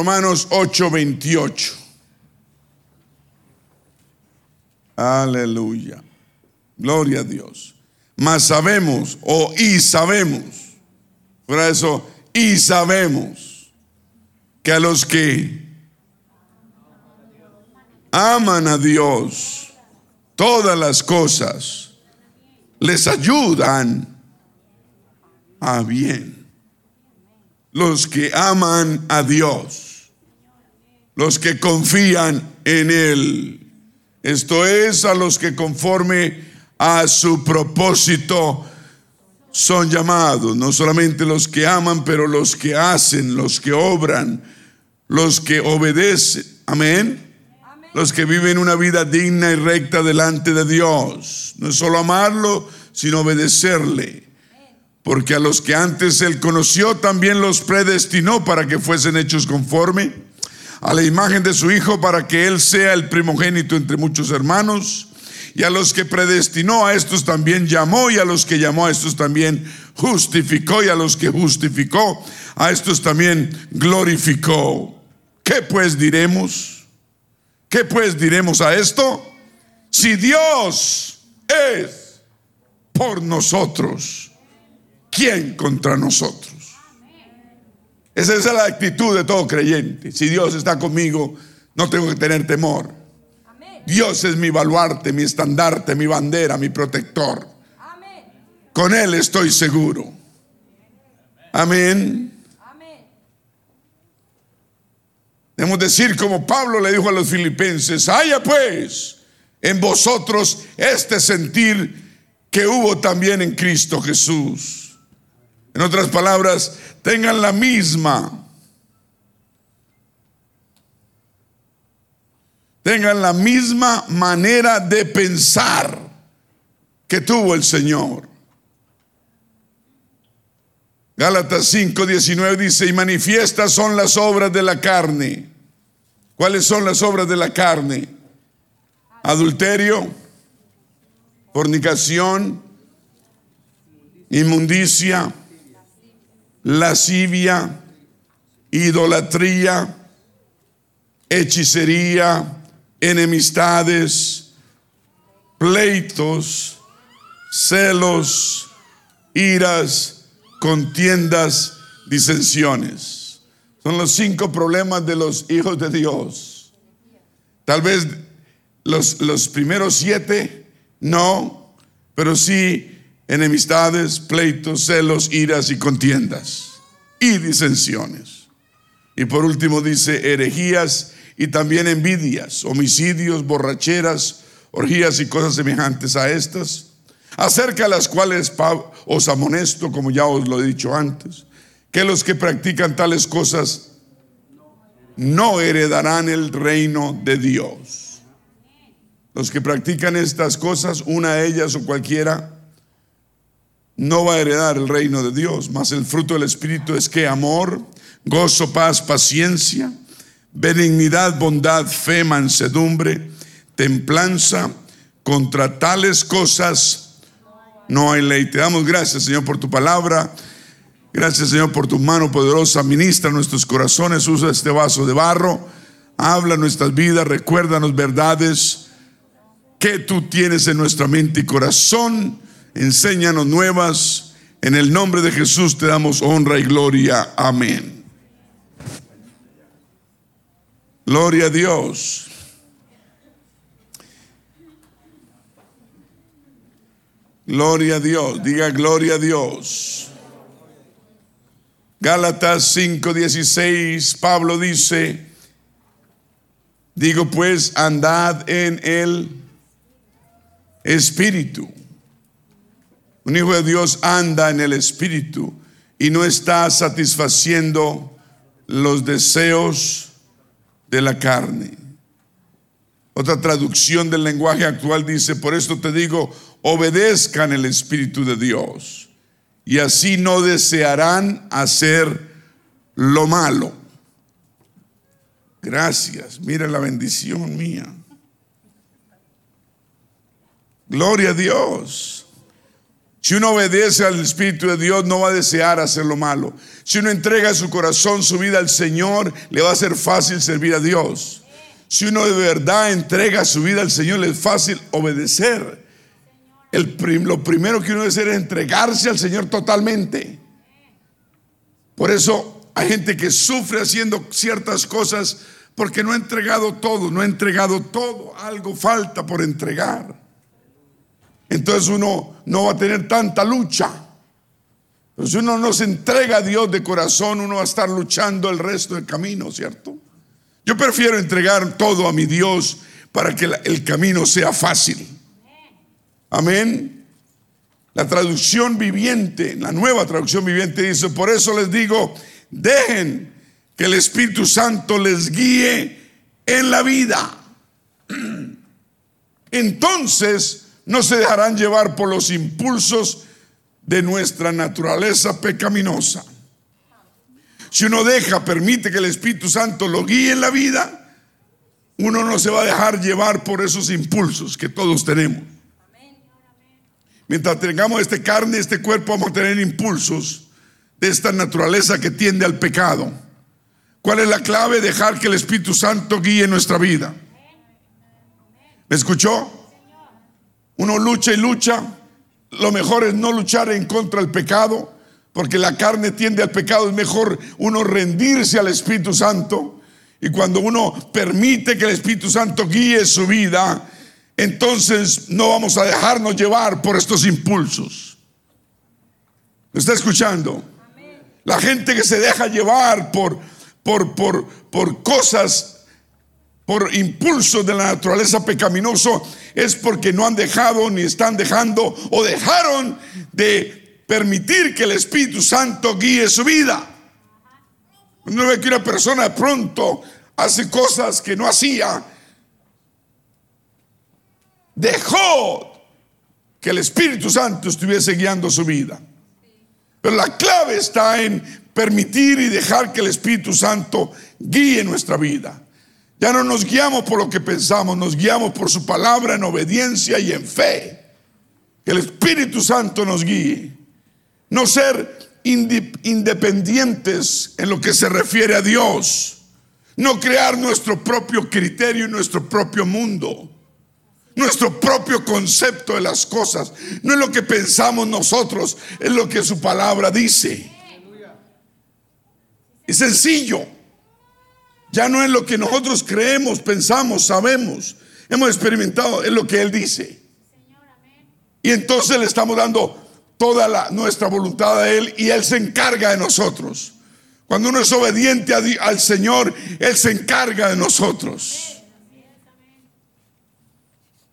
Romanos 8:28. Aleluya. Gloria a Dios. Mas sabemos, o y sabemos, por eso, y sabemos que a los que aman a Dios, todas las cosas les ayudan a bien. Los que aman a Dios, los que confían en Él. Esto es a los que conforme a su propósito son llamados, no solamente los que aman, pero los que hacen, los que obran, los que obedecen. Amén. Los que viven una vida digna y recta delante de Dios. No es solo amarlo, sino obedecerle. Porque a los que antes él conoció, también los predestinó para que fuesen hechos conforme a la imagen de su Hijo, para que él sea el primogénito entre muchos hermanos. Y a los que predestinó, a estos también llamó, y a los que llamó, a estos también justificó, y a los que justificó, a estos también glorificó. ¿Qué pues diremos? ¿Qué pues diremos a esto? Si Dios es por nosotros, ¿quién contra nosotros? Esa es la actitud de todo creyente. Si Dios está conmigo, no tengo que tener temor. Dios es mi baluarte, mi estandarte, mi bandera, mi protector. Con Él estoy seguro. Amén. Debemos decir como Pablo le dijo a los filipenses, haya pues en vosotros este sentir que hubo también en Cristo Jesús. En otras palabras, tengan la misma, tengan la misma manera de pensar que tuvo el Señor. Gálatas 5, 19 dice, y manifiestas son las obras de la carne. ¿Cuáles son las obras de la carne? Adulterio, fornicación, inmundicia, lascivia, idolatría, hechicería, enemistades, pleitos, celos, iras, contiendas, disensiones. Son los cinco problemas de los hijos de Dios. Tal vez los, los primeros siete no, pero sí enemistades, pleitos, celos, iras y contiendas y disensiones. Y por último dice herejías y también envidias, homicidios, borracheras, orgías y cosas semejantes a estas acerca de las cuales os amonesto, como ya os lo he dicho antes, que los que practican tales cosas no heredarán el reino de Dios. Los que practican estas cosas, una de ellas o cualquiera, no va a heredar el reino de Dios, mas el fruto del Espíritu es que amor, gozo, paz, paciencia, benignidad, bondad, fe, mansedumbre, templanza, contra tales cosas no hay ley. Te damos gracias, Señor, por tu palabra. Gracias, Señor, por tu mano poderosa. Ministra nuestros corazones. Usa este vaso de barro. Habla nuestras vidas. Recuérdanos verdades que tú tienes en nuestra mente y corazón. Enséñanos nuevas. En el nombre de Jesús te damos honra y gloria. Amén. Gloria a Dios. Gloria a Dios, diga gloria a Dios. Gálatas 5:16, Pablo dice, digo pues, andad en el Espíritu. Un hijo de Dios anda en el Espíritu y no está satisfaciendo los deseos de la carne. Otra traducción del lenguaje actual dice, por esto te digo, obedezcan el Espíritu de Dios y así no desearán hacer lo malo. Gracias, mira la bendición mía. Gloria a Dios. Si uno obedece al Espíritu de Dios, no va a desear hacer lo malo. Si uno entrega su corazón, su vida al Señor, le va a ser fácil servir a Dios. Si uno de verdad entrega su vida al Señor, le es fácil obedecer. El lo primero que uno debe hacer es entregarse al Señor totalmente. Por eso hay gente que sufre haciendo ciertas cosas porque no ha entregado todo, no ha entregado todo. Algo falta por entregar entonces uno no va a tener tanta lucha. Pero si uno no se entrega a Dios de corazón, uno va a estar luchando el resto del camino, ¿cierto? Yo prefiero entregar todo a mi Dios para que el camino sea fácil. Amén. La traducción viviente, la nueva traducción viviente dice, por eso les digo, dejen que el Espíritu Santo les guíe en la vida. Entonces, no se dejarán llevar por los impulsos de nuestra naturaleza pecaminosa. Si uno deja, permite que el Espíritu Santo lo guíe en la vida, uno no se va a dejar llevar por esos impulsos que todos tenemos. Mientras tengamos este carne, este cuerpo, vamos a tener impulsos de esta naturaleza que tiende al pecado. ¿Cuál es la clave? Dejar que el Espíritu Santo guíe nuestra vida. ¿Me escuchó? Uno lucha y lucha. Lo mejor es no luchar en contra del pecado, porque la carne tiende al pecado. Es mejor uno rendirse al Espíritu Santo. Y cuando uno permite que el Espíritu Santo guíe su vida, entonces no vamos a dejarnos llevar por estos impulsos. ¿Me está escuchando? La gente que se deja llevar por, por, por, por cosas por impulso de la naturaleza pecaminoso es porque no han dejado ni están dejando o dejaron de permitir que el Espíritu Santo guíe su vida. Uno ve que una persona de pronto hace cosas que no hacía, dejó que el Espíritu Santo estuviese guiando su vida. Pero la clave está en permitir y dejar que el Espíritu Santo guíe nuestra vida. Ya no nos guiamos por lo que pensamos, nos guiamos por su palabra en obediencia y en fe. Que el Espíritu Santo nos guíe. No ser independientes en lo que se refiere a Dios. No crear nuestro propio criterio y nuestro propio mundo. Nuestro propio concepto de las cosas. No es lo que pensamos nosotros, es lo que su palabra dice. Es sencillo. Ya no es lo que nosotros creemos, pensamos, sabemos, hemos experimentado, es lo que Él dice. Y entonces le estamos dando toda la, nuestra voluntad a Él y Él se encarga de nosotros. Cuando uno es obediente al Señor, Él se encarga de nosotros.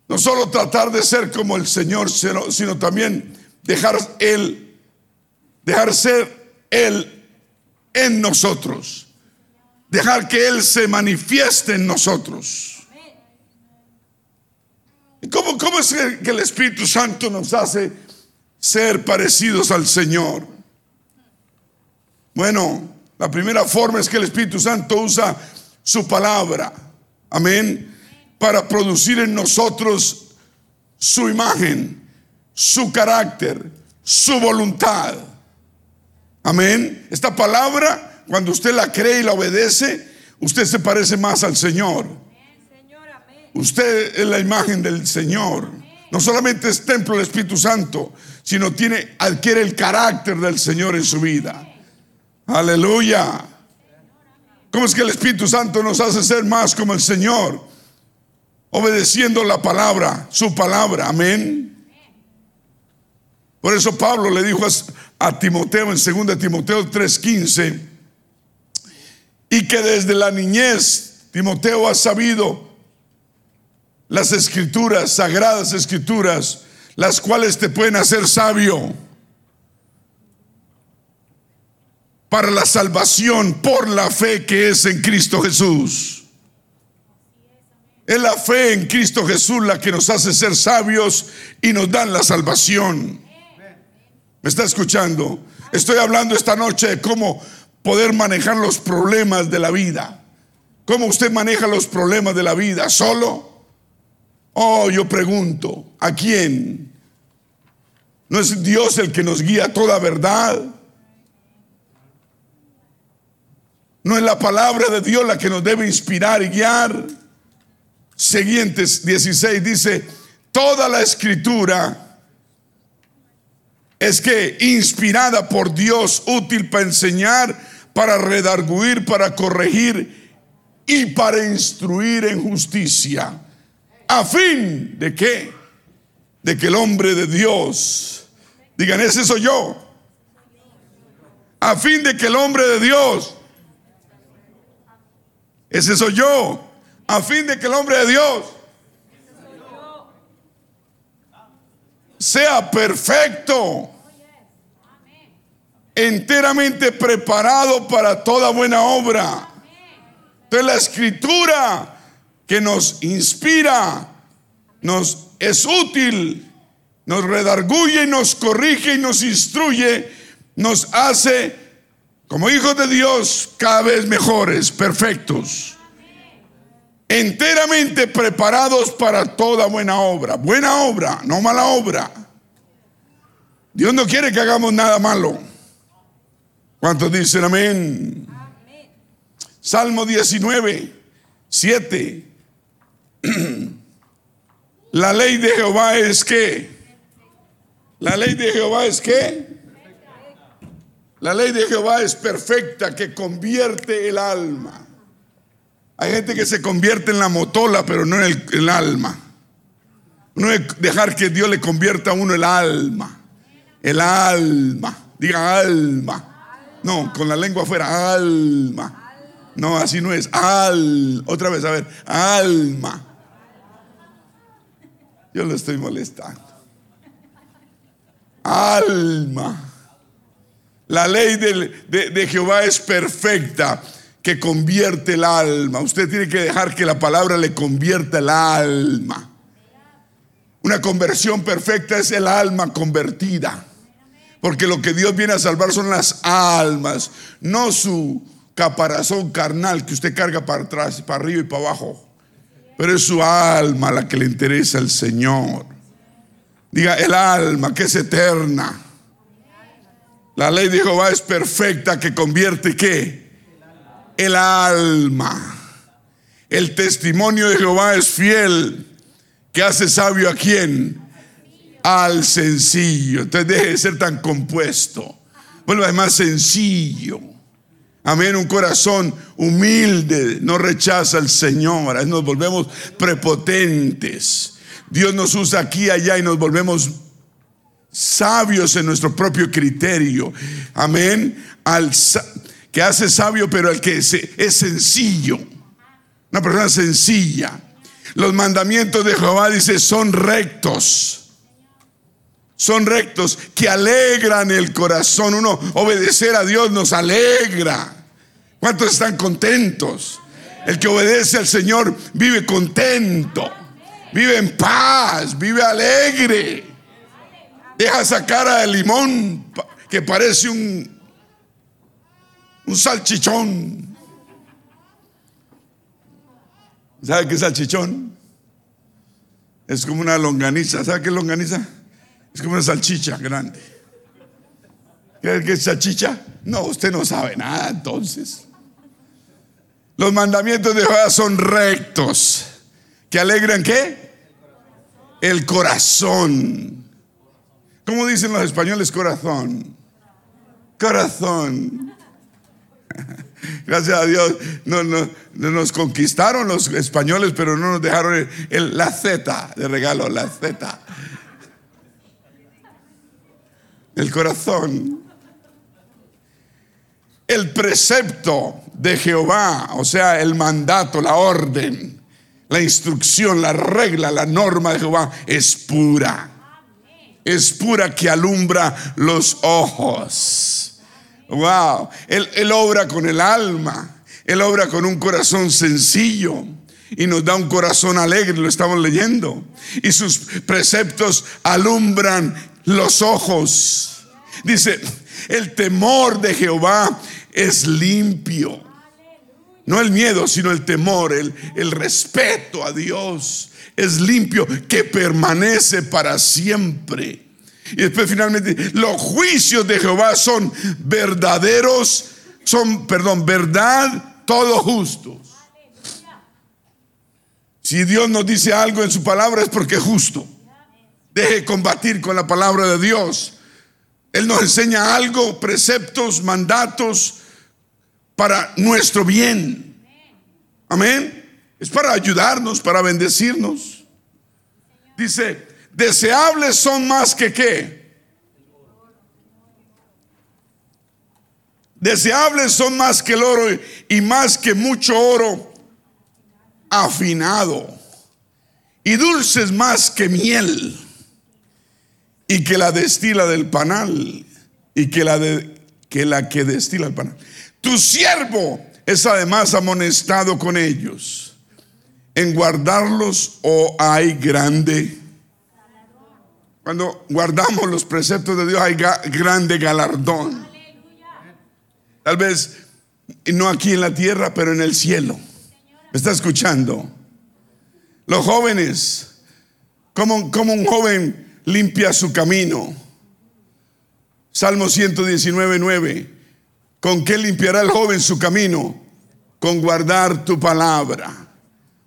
No solo tratar de ser como el Señor, sino, sino también dejar Él, dejar ser Él en nosotros. Dejar que Él se manifieste en nosotros. ¿Y cómo, cómo es que el Espíritu Santo nos hace ser parecidos al Señor? Bueno, la primera forma es que el Espíritu Santo usa su palabra, amén, para producir en nosotros su imagen, su carácter, su voluntad. Amén. Esta palabra cuando usted la cree y la obedece, usted se parece más al Señor. Usted es la imagen del Señor. No solamente es templo del Espíritu Santo, sino tiene, adquiere el carácter del Señor en su vida. Aleluya. ¿Cómo es que el Espíritu Santo nos hace ser más como el Señor? Obedeciendo la palabra, su palabra. Amén. Por eso Pablo le dijo a, Timoteo en 2 Timoteo 3:15 y que desde la niñez Timoteo ha sabido las escrituras, sagradas escrituras, las cuales te pueden hacer sabio para la salvación por la fe que es en Cristo Jesús. Es la fe en Cristo Jesús la que nos hace ser sabios y nos dan la salvación. ¿Me está escuchando? Estoy hablando esta noche de cómo poder manejar los problemas de la vida. ¿Cómo usted maneja los problemas de la vida? ¿Solo? Oh, yo pregunto, ¿a quién? No es Dios el que nos guía a toda verdad. No es la palabra de Dios la que nos debe inspirar y guiar. Siguientes 16 dice, toda la escritura es que inspirada por Dios, útil para enseñar, para redarguir, para corregir y para instruir en justicia. ¿A fin de qué? De que el hombre de Dios, digan, ese soy yo. A fin de que el hombre de Dios, ese soy yo. A fin de que el hombre de Dios sea perfecto, enteramente preparado para toda buena obra. Entonces la escritura que nos inspira, nos es útil, nos redarguye nos corrige y nos instruye, nos hace como hijos de Dios cada vez mejores, perfectos, enteramente preparados para toda buena obra. Buena obra, no mala obra. Dios no quiere que hagamos nada malo. ¿Cuántos dicen amén? Salmo 19, 7. La ley de Jehová es que. La ley de Jehová es que. La ley de Jehová es perfecta que convierte el alma. Hay gente que se convierte en la motola, pero no en el, alma. No es dejar que Dios le convierta a uno el alma. El alma. Diga alma. No, con la lengua afuera, alma. No, así no es. Al. Otra vez, a ver. Alma. Yo lo estoy molestando. Alma. La ley de, de, Jehová es perfecta, que convierte el alma. Usted tiene que dejar que la palabra le convierta el alma. Una conversión perfecta es el alma convertida. Porque lo que Dios viene a salvar son las almas, no su caparazón carnal que usted carga para atrás, para arriba y para abajo. Pero es su alma la que le interesa al Señor. Diga, el alma que es eterna. La ley de Jehová es perfecta que convierte qué? El alma. El testimonio de Jehová es fiel que hace sabio a quién? Al sencillo. Entonces deje de ser tan compuesto. Vuelva más sencillo. Amén, un corazón humilde no rechaza al Señor. Nos volvemos prepotentes. Dios nos usa aquí y allá y nos volvemos sabios en nuestro propio criterio. Amén. Al que hace sabio, pero al que es, sencillo. Una persona sencilla. Los mandamientos de Jehová dice son rectos son rectos, que alegran el corazón. Uno obedecer a Dios nos alegra. ¿Cuántos están contentos? El que obedece al Señor vive contento, vive en paz, vive alegre. Deja esa cara de limón que parece un, un salchichón. ¿Sabe qué es salchichón? Es como una longaniza. ¿Sabe qué es longaniza? Es como una salchicha grande. ¿Qué es salchicha? No, usted no sabe nada entonces. Los mandamientos de Jehová son rectos. ¿Que alegran qué? El corazón. ¿Cómo dicen los españoles corazón? Corazón. Gracias a Dios no, nos conquistaron los españoles, pero no nos dejaron la Z de regalo, la Z. El corazón. El precepto de Jehová, o sea, el mandato, la orden, la instrucción, la regla, la norma de Jehová es pura. Es pura que alumbra los ojos. Wow. Él, obra con el alma. Él obra con un corazón sencillo y nos da un corazón alegre, lo estamos leyendo. Y sus preceptos alumbran los ojos. Dice, el temor de Jehová es limpio. No el miedo, sino el temor, el, el respeto a Dios. Es limpio, que permanece para siempre. Y después finalmente, los juicios de Jehová son verdaderos, son, perdón, verdad, todos justos. Si Dios nos dice algo en su palabra es porque es justo. Deje combatir con la palabra de Dios. Él nos enseña algo, preceptos, mandatos para nuestro bien. Amén. Es para ayudarnos, para bendecirnos. Dice, deseables son más que qué. Deseables son más que el oro y más que mucho oro afinado y dulces más que miel y que la destila del panal y que la, de, que, la que destila el panal. Tu siervo es además amonestado con ellos. En guardarlos o hay grande. Cuando guardamos los preceptos de Dios hay grande galardón. Tal vez no aquí en la tierra, pero en el cielo está escuchando? Los jóvenes, como, como un joven limpia su camino. Salmo 119, 9. ¿Con qué limpiará el joven su camino? Con guardar tu palabra.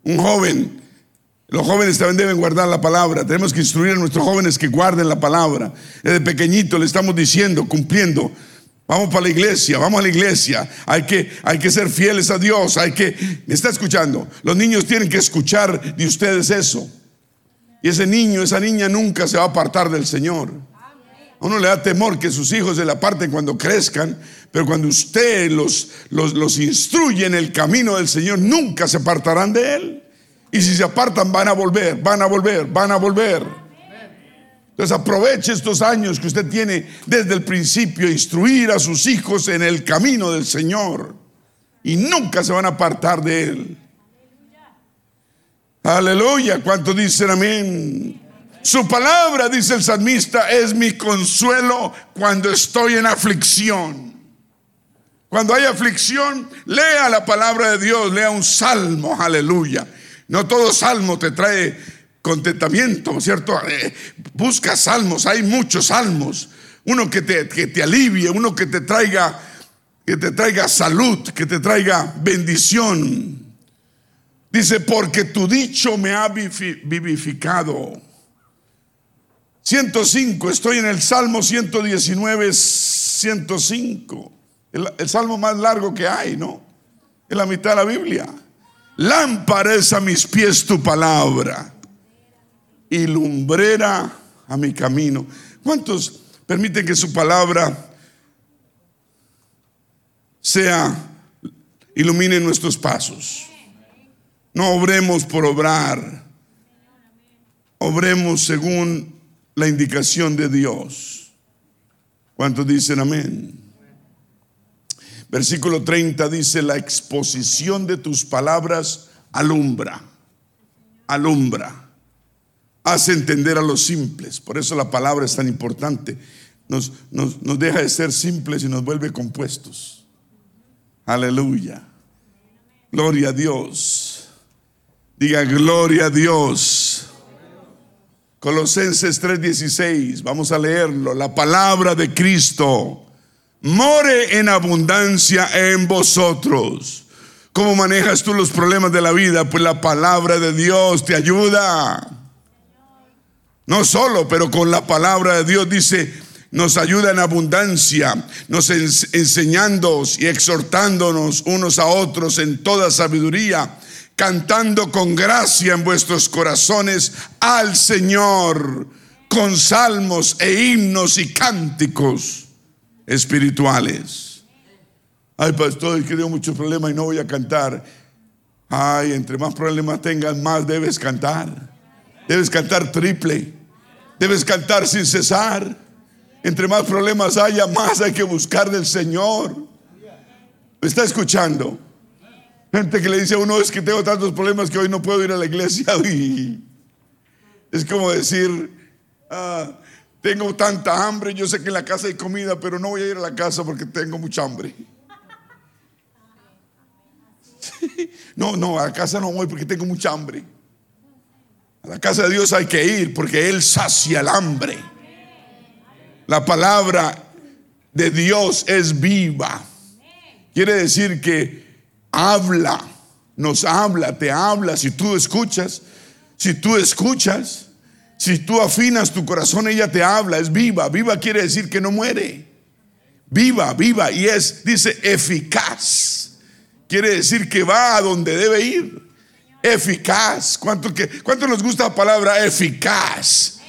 Un joven, los jóvenes también deben guardar la palabra. Tenemos que instruir a nuestros jóvenes que guarden la palabra. Desde pequeñito le estamos diciendo, cumpliendo Vamos para la iglesia, vamos a la iglesia. Hay que, hay que ser fieles a Dios. Hay que, ¿me está escuchando? Los niños tienen que escuchar de ustedes eso. Y ese niño, esa niña nunca se va a apartar del Señor. A uno le da temor que sus hijos se le aparten cuando crezcan, pero cuando usted los, los, los instruye en el camino del Señor, nunca se apartarán de Él. Y si se apartan, van a volver, van a volver, van a volver. Entonces aproveche estos años que usted tiene desde el principio, instruir a sus hijos en el camino del Señor. Y nunca se van a apartar de Él. Aleluya. ¿Cuánto dicen amén? Su palabra, dice el salmista, es mi consuelo cuando estoy en aflicción. Cuando hay aflicción, lea la palabra de Dios, lea un salmo, aleluya. No todo salmo te trae contentamiento, ¿cierto? Eh, busca salmos, hay muchos salmos. Uno que te, que te alivie, uno que te traiga, que te traiga salud, que te traiga bendición. Dice, porque tu dicho me ha vivificado. 105, estoy en el Salmo 119, 105. El, el salmo más largo que hay, ¿no? En la mitad de la Biblia. Lámpara es a mis pies tu palabra y lumbrera a mi camino. ¿Cuántos permiten que su palabra sea, ilumine nuestros pasos? No obremos por obrar, obremos según la indicación de Dios. ¿Cuántos dicen amén? Versículo 30 dice, la exposición de tus palabras alumbra, alumbra hace entender a los simples. Por eso la palabra es tan importante. Nos, nos, deja de ser simples y nos vuelve compuestos. Aleluya. Gloria a Dios. Diga gloria a Dios. Colosenses 3:16, vamos a leerlo. La palabra de Cristo more en abundancia en vosotros. ¿Cómo manejas tú los problemas de la vida? Pues la palabra de Dios te ayuda. No solo, pero con la palabra de Dios dice, nos ayuda en abundancia, nos enseñando y exhortándonos unos a otros en toda sabiduría, cantando con gracia en vuestros corazones al Señor, con salmos e himnos y cánticos espirituales. Ay, pastor, es que tengo muchos problemas y no voy a cantar. Ay, entre más problemas tengas, más debes cantar. Debes cantar triple. Debes cantar sin cesar. Entre más problemas haya, más hay que buscar del Señor. ¿Me está escuchando? Gente que le dice a uno, es que tengo tantos problemas que hoy no puedo ir a la iglesia. es como decir, ah, tengo tanta hambre, yo sé que en la casa hay comida, pero no voy a ir a la casa porque tengo mucha hambre. No, no, a la casa no voy porque tengo mucha hambre. A la casa de Dios hay que ir porque Él sacia el hambre. La palabra de Dios es viva. Quiere decir que habla, nos habla, te habla. Si tú escuchas, si tú escuchas, si tú afinas tu corazón, ella te habla, es viva. Viva quiere decir que no muere. Viva, viva. Y es, dice, eficaz. Quiere decir que va a donde debe ir. Eficaz. ¿Cuánto, que, cuánto nos gusta la palabra eficaz?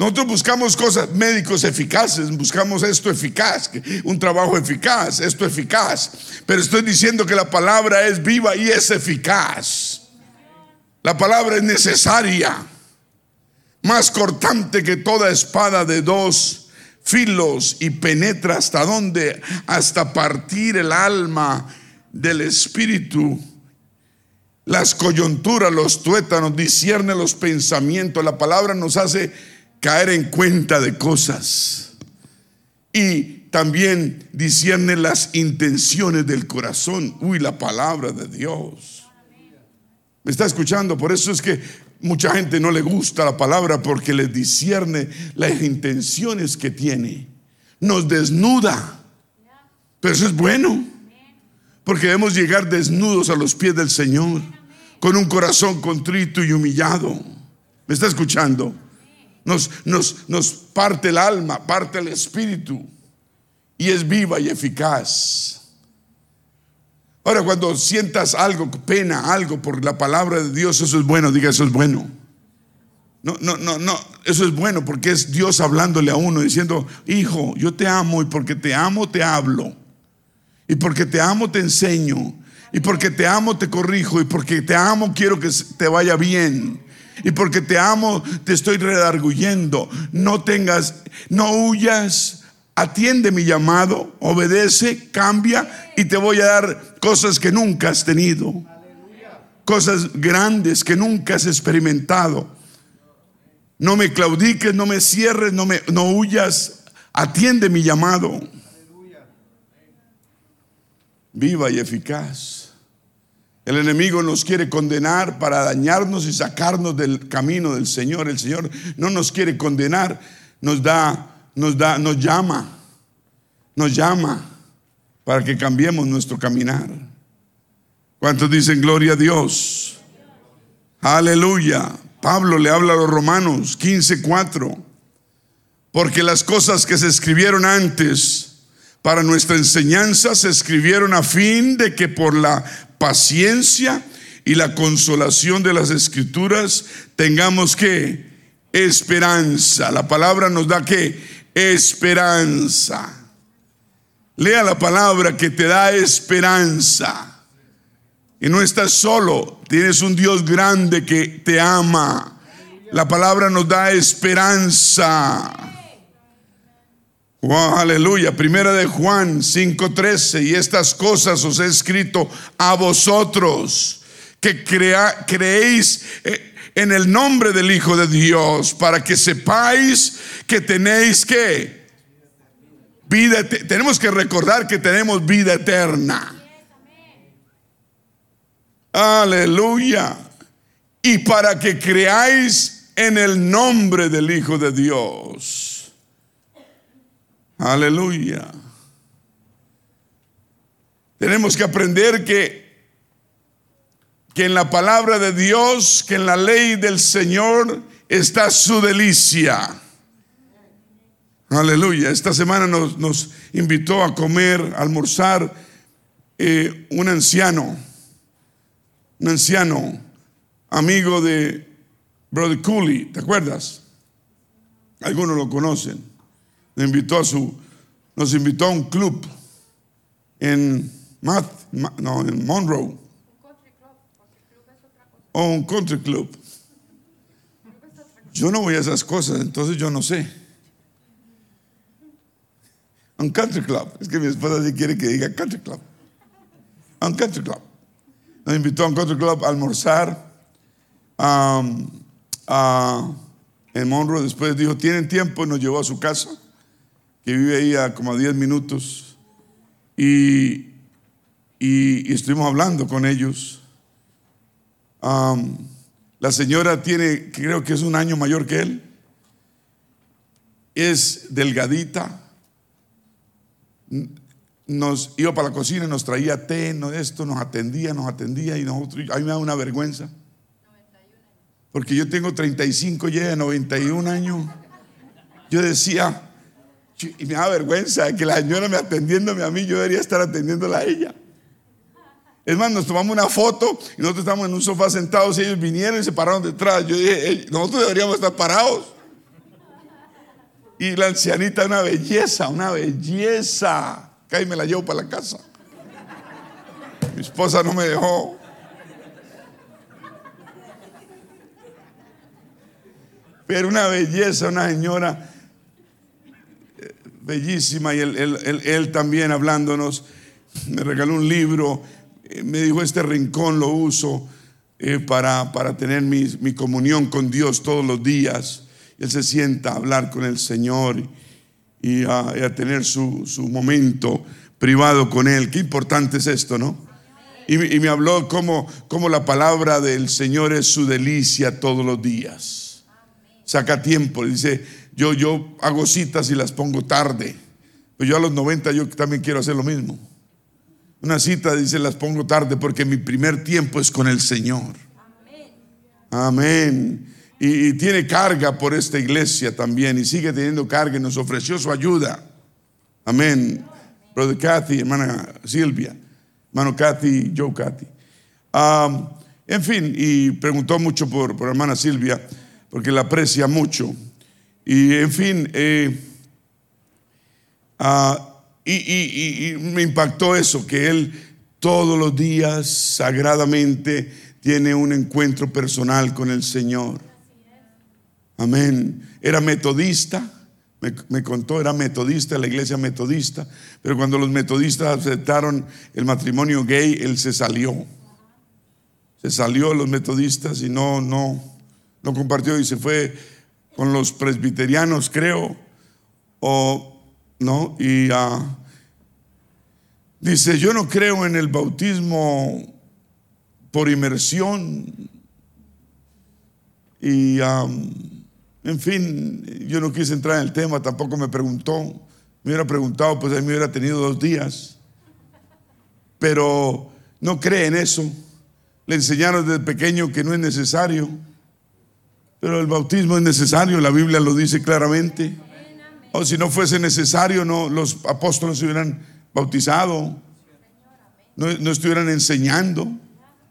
Nosotros buscamos cosas, médicos eficaces, buscamos esto eficaz, un trabajo eficaz, esto eficaz. Pero estoy diciendo que la palabra es viva y es eficaz. La palabra es necesaria, más cortante que toda espada de dos filos y penetra hasta donde, hasta partir el alma del espíritu las coyunturas, los tuétanos, discierne los pensamientos. La palabra nos hace caer en cuenta de cosas y también discierne las intenciones del corazón. Uy, la palabra de Dios. ¿Me está escuchando? Por eso es que mucha gente no le gusta la palabra porque le discierne las intenciones que tiene. Nos desnuda. Pero eso es bueno. Porque debemos llegar desnudos a los pies del Señor, con un corazón contrito y humillado. ¿Me está escuchando? Nos, nos, parte el alma, parte el espíritu y es viva y eficaz. Ahora, cuando sientas algo, pena, algo por la palabra de Dios, eso es bueno, diga, eso es bueno. No, no, no, no, eso es bueno porque es Dios hablándole a uno, diciendo, hijo, yo te amo y porque te amo te hablo. Y porque te amo te enseño. Y porque te amo te corrijo. Y porque te amo quiero que te vaya bien. Y porque te amo, te estoy redarguyendo. No tengas, no huyas. Atiende mi llamado, obedece, cambia y te voy a dar cosas que nunca has tenido. Cosas grandes que nunca has experimentado. No me claudiques, no me cierres, no, me, no huyas. Atiende mi llamado. Viva y eficaz. El enemigo nos quiere condenar para dañarnos y sacarnos del camino del Señor. El Señor no nos quiere condenar, nos da, nos da, nos llama, nos llama para que cambiemos nuestro caminar. ¿Cuántos dicen gloria a Dios? Aleluya. Pablo le habla a los romanos 15:4. Porque las cosas que se escribieron antes para nuestra enseñanza se escribieron a fin de que por la paciencia y la consolación de las escrituras, tengamos que esperanza. La palabra nos da que esperanza. Lea la palabra que te da esperanza. Y no estás solo, tienes un Dios grande que te ama. La palabra nos da esperanza aleluya. Primera de Juan 5:13. Y estas cosas os he escrito a vosotros que creéis eh, en el nombre del Hijo de Dios para que sepáis que tenéis que vida. Tenemos que recordar que tenemos vida eterna. Aleluya. Y para que creáis en el nombre del Hijo de Dios. Aleluya. Tenemos que aprender que, que en la palabra de Dios, que en la ley del Señor está su delicia. Aleluya. Esta semana nos, invitó a comer, a almorzar eh, un anciano, un anciano, amigo de Brother Cooley, ¿te acuerdas? Algunos lo conocen nos invitó a un club en, no, en Monroe. O un country club. Yo no voy a esas cosas, entonces yo no sé. Un country club. Es que mi esposa sí quiere que diga country club. Un country club. Nos invitó a un country club a almorzar en Monroe. Después dijo, ¿tienen tiempo? Y nos llevó a su casa que vive ahí a como a 10 minutos, y, y, estuvimos hablando con ellos. la señora tiene, creo que es un año mayor que él, es delgadita. Nos iba para la cocina y nos traía té, no esto, nos atendía, nos atendía y nosotros, a mí me da una vergüenza. Porque yo tengo 35 y ella 91 años. Yo decía, y me da vergüenza que la señora me atendiéndome a mí, yo debería estar atendiéndola a ella. Es más, nos tomamos una foto y nosotros estábamos en un sofá sentados y ellos vinieron y se pararon detrás. Yo dije, nosotros deberíamos estar parados. Y la ancianita, una belleza, una belleza. Que me la llevo para la casa. Mi esposa no me dejó. Pero una belleza, una señora bellísima. Y él, también hablándonos, me regaló un libro. Eh, me dijo, este rincón lo uso eh, para, para, tener mi comunión con Dios todos los días. Él se sienta a hablar con el Señor y a, tener su, momento privado con Él. Qué importante es esto, ¿no? Y, me habló como, como la palabra del Señor es su delicia todos los días. Saca tiempo, dice, yo, yo hago citas y las pongo tarde. Pero yo a los 90 yo también quiero hacer lo mismo. Una cita dice, las pongo tarde porque mi primer tiempo es con el Señor. Amén y, tiene carga por esta iglesia también y sigue teniendo carga y nos ofreció su ayuda. Amén. Brother Kathy, hermana Silvia, hermano Kathy, Joe Kathy. en fin, y preguntó mucho por, por hermana Silvia, porque la aprecia mucho. Y en fin, eh, ah, y, me impactó eso, que él todos los días sagradamente tiene un encuentro personal con el Señor. Amén. Era metodista. Me, contó, era metodista, la iglesia metodista. Pero cuando los metodistas aceptaron el matrimonio gay, él se salió. Se salió los metodistas y no, no, no compartió y se fue con los presbiterianos, creo. O, ¿no? Y ah, dice, yo no creo en el bautismo por inmersión. Y en fin, yo no quise entrar en el tema, tampoco me preguntó. Me hubiera preguntado, pues él me hubiera tenido dos días. Pero no cree en eso. Le enseñaron desde pequeño que no es necesario. Pero el bautismo es necesario, la Biblia lo dice claramente. O si no fuese necesario, no, los apóstoles se hubieran bautizado, no, no estuvieran enseñando.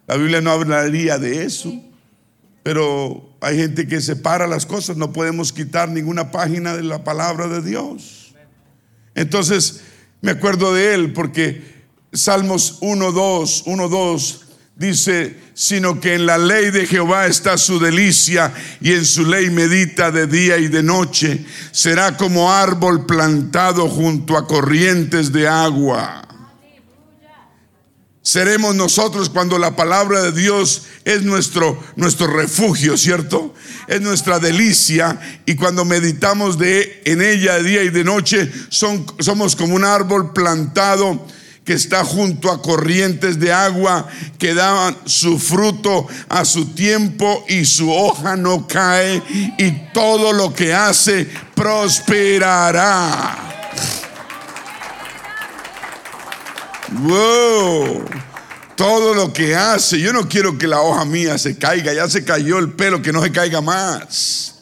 La Biblia no hablaría de eso. Pero hay gente que separa las cosas, no podemos quitar ninguna página de la palabra de Dios. Entonces, me acuerdo de él porque Salmos 1, 2, 1, 2 dice, sino que en la ley de Jehová está su delicia y en su ley medita de día y de noche. Será como árbol plantado junto a corrientes de agua seremos nosotros cuando la palabra de Dios es nuestro, nuestro refugio, ¿cierto? Es nuestra delicia y cuando meditamos de, en ella de día y de noche, son, somos como un árbol plantado que está junto a corrientes de agua que daban su fruto a su tiempo y su hoja no cae y todo lo que hace prosperará. Wow. Todo lo que hace. Yo no quiero que la hoja mía se caiga. Ya se cayó el pelo, que no se caiga más.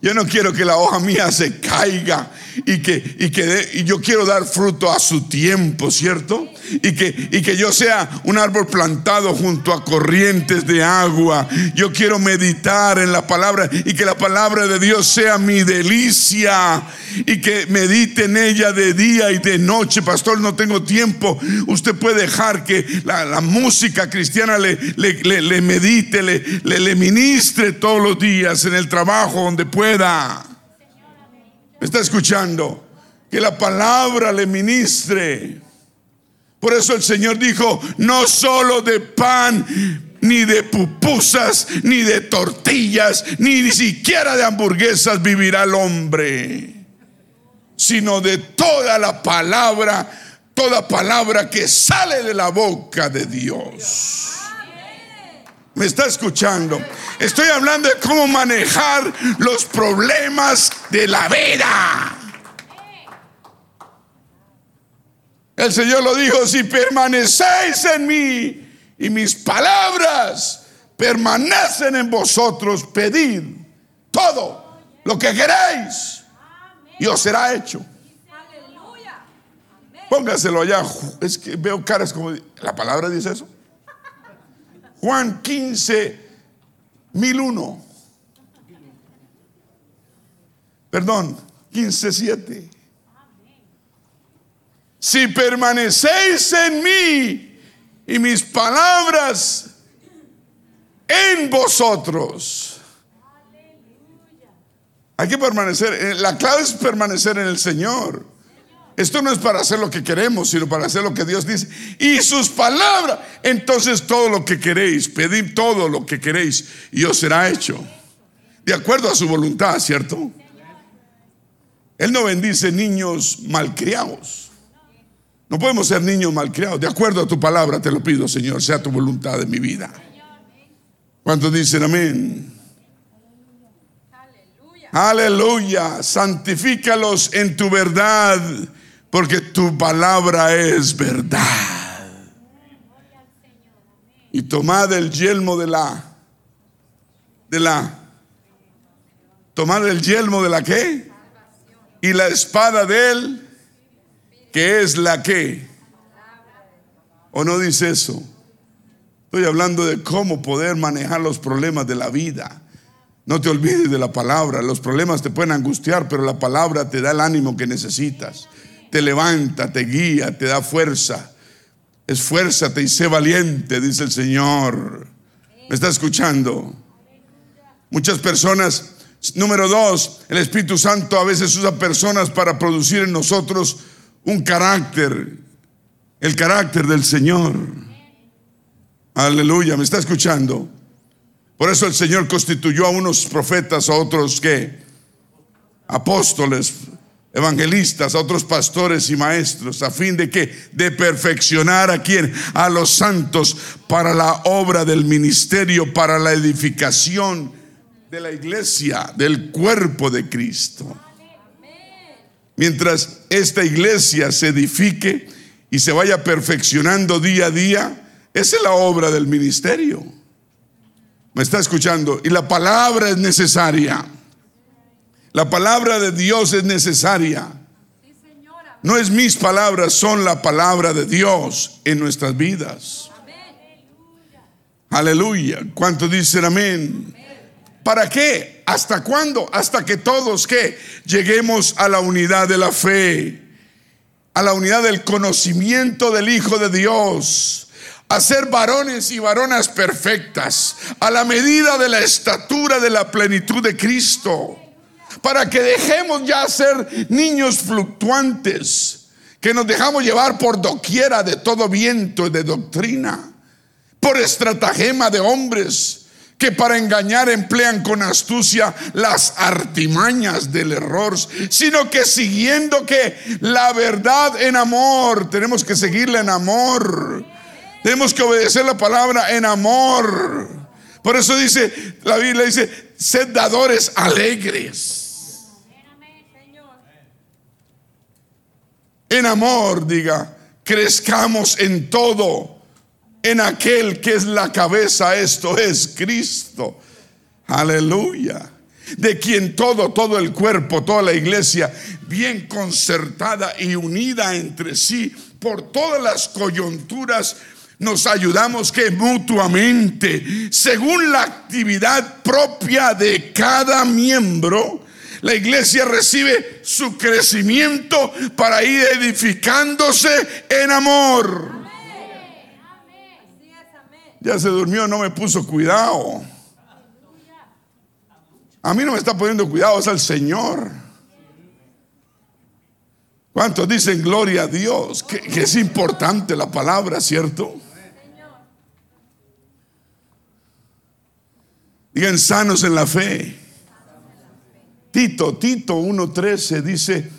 Yo no quiero que la hoja mía se caiga y que, y que y yo quiero dar fruto a su tiempo, ¿cierto? Y que, y que yo sea un árbol plantado junto a corrientes de agua. Yo quiero meditar en la palabra y que la palabra de Dios sea mi delicia y que medite en ella de día y de noche. Pastor, no tengo tiempo. Usted puede dejar que la, música cristiana le, le, medite, le, le ministre todos los días en el trabajo donde pueda ¿Me está escuchando? Que la palabra le ministre. Por eso el Señor dijo, no solo de pan, ni de pupusas, ni de tortillas, ni, ni siquiera de hamburguesas vivirá el hombre, sino de toda la palabra, toda palabra que sale de la boca de Dios. ¿Me está escuchando? Estoy hablando de cómo manejar los problemas de la vida. El Señor lo dijo, si permanecéis en mí y mis palabras permanecen en vosotros, pedid todo lo que queréis y os será hecho. Póngaselo allá. Es que veo caras como... ¿La palabra dice eso? Juan 15, 1001. Perdón, 15, 7. Si permanecéis en mí y mis palabras en vosotros. Hay que permanecer. Eh, la clave es permanecer en el Señor. Esto no es para hacer lo que queremos, sino para hacer lo que Dios dice. Y sus palabras. Entonces todo lo que queréis, pedid todo lo que queréis y os será hecho. De acuerdo a su voluntad, ¿cierto? Él no bendice niños malcriados. No podemos ser niños malcriados. De acuerdo a tu palabra, te lo pido, Señor, sea tu voluntad en mi vida. ¿Cuántos dicen amén? Aleluya. Santifícalos en tu verdad porque tu palabra es verdad. Y tomad el yelmo de la, de la, tomad el yelmo de la qué? Y la espada de él, que es la que. ¿O no dice eso? Estoy hablando de cómo poder manejar los problemas de la vida. No te olvides de la palabra. Los problemas te pueden angustiar, pero la palabra te da el ánimo que necesitas te levanta, te guía, te da fuerza. Esfuérzate y sé valiente, dice el Señor. ¿Me está escuchando? Muchas personas, número dos, el Espíritu Santo a veces usa personas para producir en nosotros un carácter, el carácter del Señor. Aleluya, ¿me está escuchando? Por eso el Señor constituyó a unos profetas, a otros que apóstoles, evangelistas, a otros pastores y maestros, a fin de que de perfeccionar a quien a los santos para la obra del ministerio, para la edificación de la iglesia, del cuerpo de Cristo. Mientras esta iglesia se edifique y se vaya perfeccionando día a día, esa es la obra del ministerio. ¿Me está escuchando? Y la palabra es necesaria. La palabra de Dios es necesaria. No es mis palabras, son la palabra de Dios en nuestras vidas. Aleluya. ¿Cuántos dicen amén? ¿Para qué? ¿Hasta cuándo? Hasta que todos que lleguemos a la unidad de la fe, a la unidad del conocimiento del Hijo de Dios, a ser varones y varonas perfectas, a la medida de la estatura de la plenitud de Cristo para que dejemos ya ser niños fluctuantes, que nos dejamos llevar por doquiera de todo viento de doctrina, por estratagema de hombres que para engañar emplean con astucia las artimañas del error, sino que siguiendo que la verdad en amor, tenemos que seguirla en amor, tenemos que obedecer la palabra en amor. Por eso dice, la Biblia dice, sed dadores alegres. En amor, diga, crezcamos en todo, en aquel que es la cabeza, esto es Cristo. Aleluya. De quien todo, todo el cuerpo, toda la iglesia, bien concertada y unida entre sí por todas las coyunturas, nos ayudamos que mutuamente, según la actividad propia de cada miembro, la iglesia recibe su crecimiento para ir edificándose en amor. Ya se durmió, no me puso cuidado. A mí no me está poniendo cuidado, es al Señor. ¿Cuántos dicen gloria a Dios? Que, que es importante la palabra, ¿cierto? Digan sanos en la fe. Tito, Tito 1.13 dice,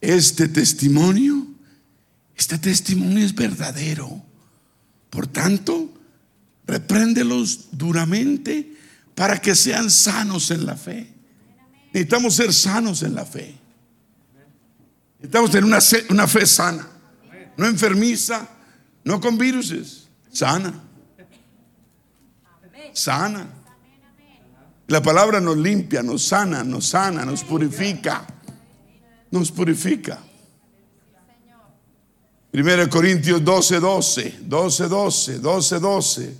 este testimonio, este testimonio es verdadero. Por tanto, repréndelos duramente para que sean sanos en la fe. Necesitamos ser sanos en la fe. Necesitamos tener una, una fe sana, no enfermiza, no con viruses, sana. Sana. La palabra nos limpia, nos sana, nos sana, nos purifica. Nos purifica. 1 Corintios 12, 12, 12, 12, 12, 12.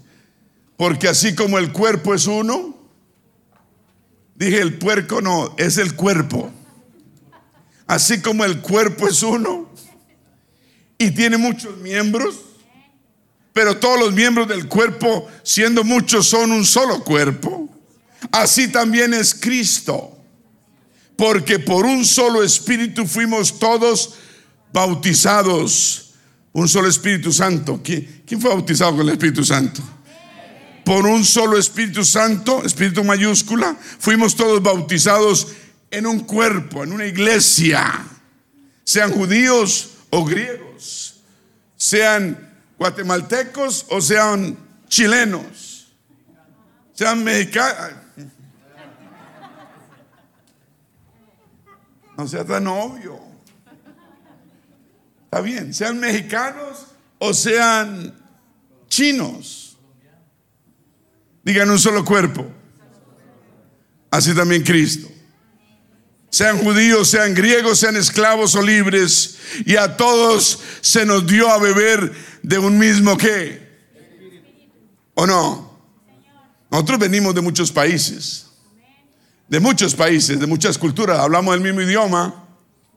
Porque así como el cuerpo es uno, dije el puerco no, es el cuerpo. Así como el cuerpo es uno y tiene muchos miembros, pero todos los miembros del cuerpo, siendo muchos, son un solo cuerpo. Así también es Cristo. Porque por un solo espíritu fuimos todos bautizados un solo Espíritu Santo. ¿Quién, fue bautizado con el Espíritu Santo? Por un solo Espíritu Santo, Espíritu mayúscula, fuimos todos bautizados en un cuerpo, en una iglesia, sean judíos o griegos, sean guatemaltecos o sean chilenos, sean mexicanos. No sea tan obvio. Está bien, sean mexicanos o sean chinos. Digan un solo cuerpo. Así también Cristo. Sean judíos, sean griegos, sean esclavos o libres. Y a todos se nos dio a beber de un mismo qué. ¿O no? Nosotros venimos de muchos países. De muchos países, de muchas culturas. Hablamos el mismo idioma.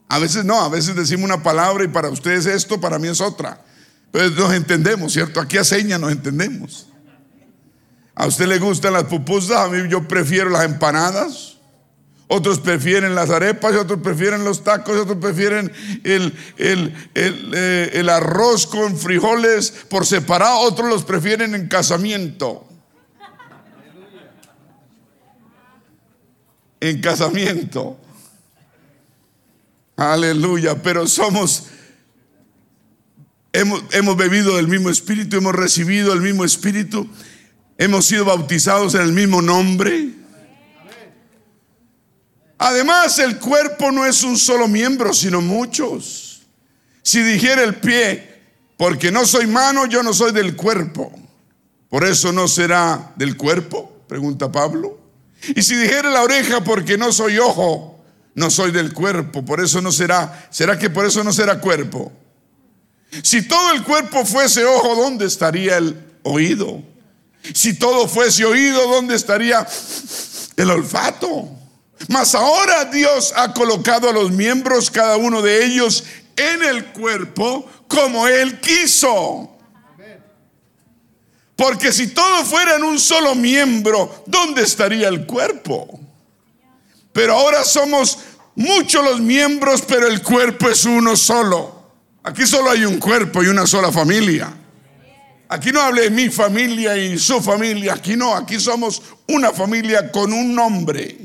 A veces no, a veces decimos una palabra y para ustedes esto, para mí es otra. Pero nos entendemos, ¿cierto? Aquí a señas nos entendemos. A usted le gustan las pupusas, a mí yo prefiero las empanadas. Otros prefieren las arepas, otros prefieren los tacos, otros prefieren eh, el arroz con frijoles por separado, otros los prefieren en casamiento. En casamiento. Aleluya, pero somos, hemos, hemos bebido del mismo espíritu, hemos recibido el mismo espíritu, hemos sido bautizados en el mismo nombre. Además, el cuerpo no es un solo miembro, sino muchos. Si dijera el pie, porque no soy mano, yo no soy del cuerpo. Por eso no será del cuerpo, pregunta Pablo. Y si dijera la oreja, porque no soy ojo, no soy del cuerpo, por eso no será, ¿será que por eso no será cuerpo? Si todo el cuerpo fuese ojo, ¿dónde estaría el oído? Si todo fuese oído, ¿dónde estaría el olfato? Mas ahora Dios ha colocado a los miembros, cada uno de ellos, en el cuerpo como Él quiso. Porque si todo fuera en un solo miembro, ¿dónde estaría el cuerpo? Pero ahora somos muchos los miembros, pero el cuerpo es uno solo. Aquí solo hay un cuerpo y una sola familia. Aquí no hable de mi familia y su familia. Aquí no, aquí somos una familia con un nombre.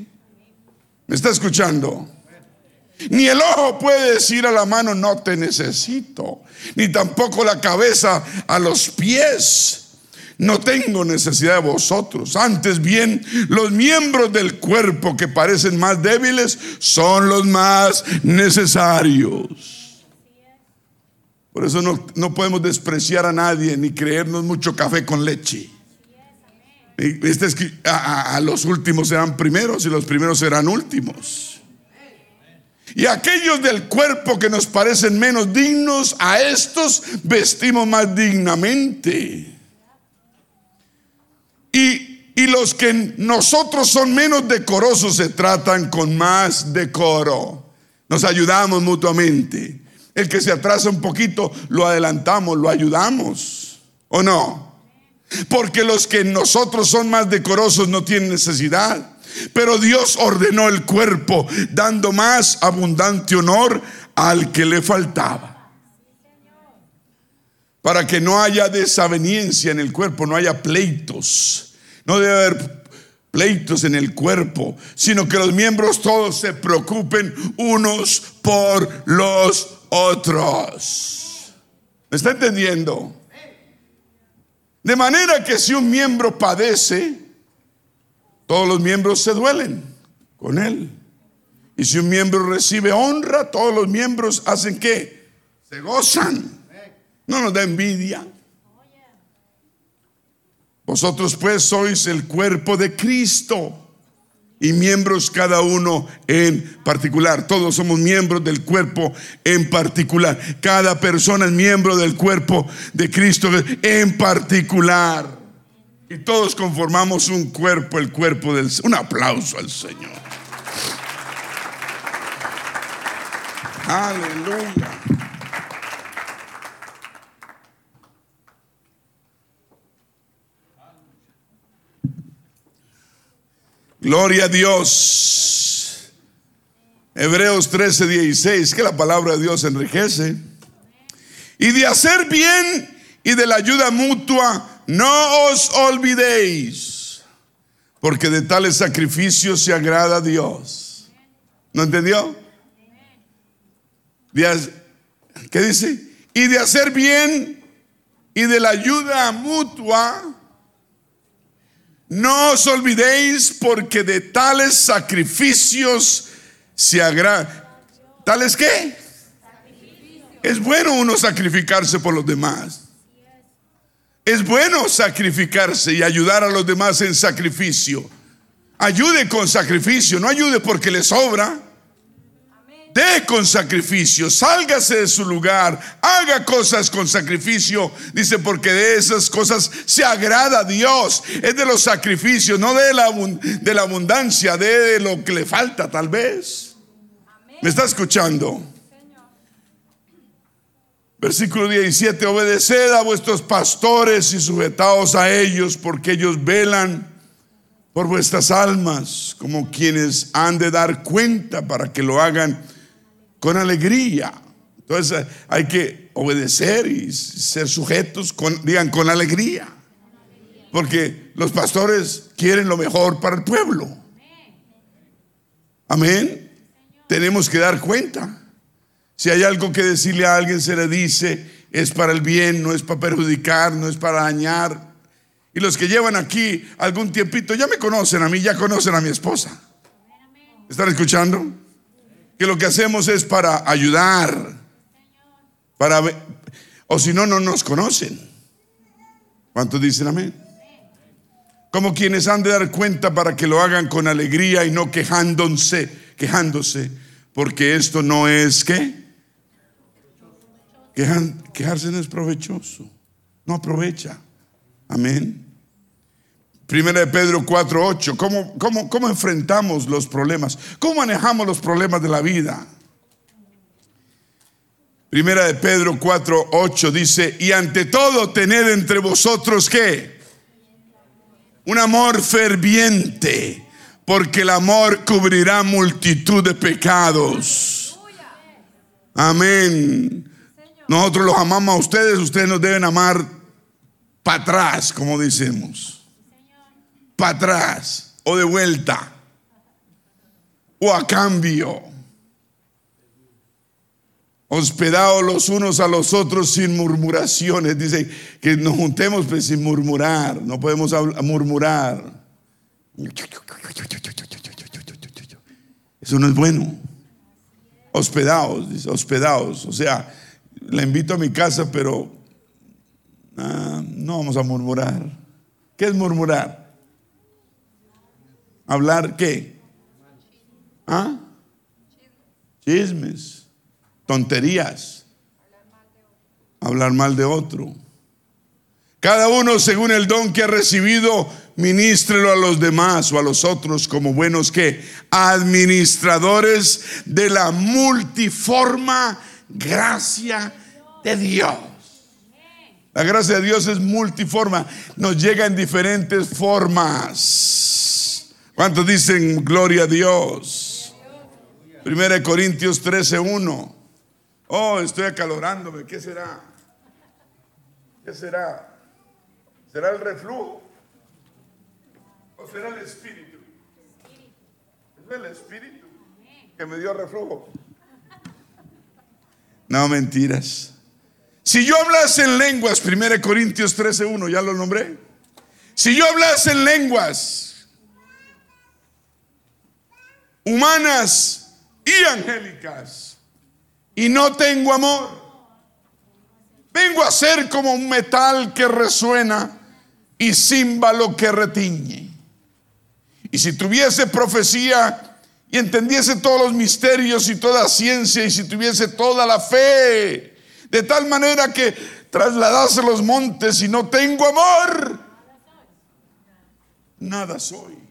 ¿Me está escuchando? Ni el ojo puede decir a la mano, no te necesito. Ni tampoco la cabeza a los pies no tengo necesidad de vosotros. Antes bien, los miembros del cuerpo que parecen más débiles son los más necesarios. Por eso no, podemos despreciar a nadie ni creernos mucho café con leche. Este es que a, a los últimos serán primeros y los primeros serán últimos. Y aquellos del cuerpo que nos parecen menos dignos, a estos vestimos más dignamente. Y, los que nosotros son menos decorosos se tratan con más decoro. Nos ayudamos mutuamente. El que se atrasa un poquito, lo adelantamos, lo ayudamos. ¿O no? Porque los que nosotros son más decorosos no tienen necesidad. Pero Dios ordenó el cuerpo, dando más abundante honor al que le faltaba. Para que no haya desaveniencia en el cuerpo, no haya pleitos no debe haber pleitos en el cuerpo, sino que los miembros todos se preocupen unos por los otros. ¿Me está entendiendo? De manera que si un miembro padece, todos los miembros se duelen con él. Y si un miembro recibe honra, todos los miembros hacen qué? Se gozan. No nos da envidia. Vosotros pues sois el cuerpo de Cristo y miembros cada uno en particular. Todos somos miembros del cuerpo en particular. Cada persona es miembro del cuerpo de Cristo en particular. Y todos conformamos un cuerpo, el cuerpo del... Un aplauso al Señor. Aleluya. Gloria a Dios. Hebreos 13, 16, que la palabra de Dios enriquece. Y de hacer bien y de la ayuda mutua, no os olvidéis, porque de tales sacrificios se agrada Dios. ¿No entendió? ¿Qué dice? Y de hacer bien y de la ayuda mutua, no os olvidéis porque de tales sacrificios se agrada. ¿Tales qué? Es bueno uno sacrificarse por los demás. Es bueno sacrificarse y ayudar a los demás en sacrificio. Ayude con sacrificio, no ayude porque le sobra. Dé con sacrificio, sálgase de su lugar, haga cosas con sacrificio. Dice, porque de esas cosas se agrada a Dios. Es de los sacrificios, no de la, de la abundancia, de, lo que le falta tal vez. ¿Me está escuchando? Versículo 17, obedeced a vuestros pastores y sujetaos a ellos, porque ellos velan por vuestras almas, como quienes han de dar cuenta para que lo hagan con alegría. Entonces hay que obedecer y ser sujetos, con, digan, con alegría. Porque los pastores quieren lo mejor para el pueblo. Amén. Tenemos que dar cuenta. Si hay algo que decirle a alguien, se le dice, es para el bien, no es para perjudicar, no es para dañar. Y los que llevan aquí algún tiempito, ya me conocen a mí, ya conocen a mi esposa. ¿Están escuchando? Que lo que hacemos es para ayudar, para o si no, no nos conocen. ¿Cuántos dicen amén? Como quienes han de dar cuenta para que lo hagan con alegría y no quejándose, quejándose, porque esto no es qué. quejarse no es provechoso, no aprovecha. Amén. Primera de Pedro 4.8, ¿cómo, cómo, cómo enfrentamos los problemas? ¿Cómo manejamos los problemas de la vida? Primera de Pedro 4.8 dice, y ante todo tened entre vosotros qué? Un amor ferviente, porque el amor cubrirá multitud de pecados. Amén. Nosotros los amamos a ustedes, ustedes nos deben amar para atrás, como decimos atrás o de vuelta o a cambio. Hospedados los unos a los otros sin murmuraciones. Dice que nos juntemos pues, sin murmurar. No podemos murmurar. Eso no es bueno. Hospedados, dice. O sea, la invito a mi casa, pero ah, no vamos a murmurar. ¿Qué es murmurar? Hablar qué? ¿Ah? Chismes, tonterías. Hablar mal de otro. Cada uno según el don que ha recibido, ministrelo a los demás o a los otros como buenos que administradores de la multiforma gracia de Dios. La gracia de Dios es multiforma, nos llega en diferentes formas. ¿Cuántos dicen gloria a Dios? Primera de Corintios 13:1. Oh, estoy acalorándome. ¿Qué será? ¿Qué será? ¿Será el reflujo? ¿O será el espíritu? Es el espíritu que me dio reflujo. No, mentiras. Si yo hablase en lenguas, 1 Corintios 13:1, ya lo nombré. Si yo hablase en lenguas humanas y angélicas y no tengo amor, vengo a ser como un metal que resuena y címbalo que retiñe. Y si tuviese profecía y entendiese todos los misterios y toda ciencia y si tuviese toda la fe, de tal manera que trasladase los montes y no tengo amor, nada soy.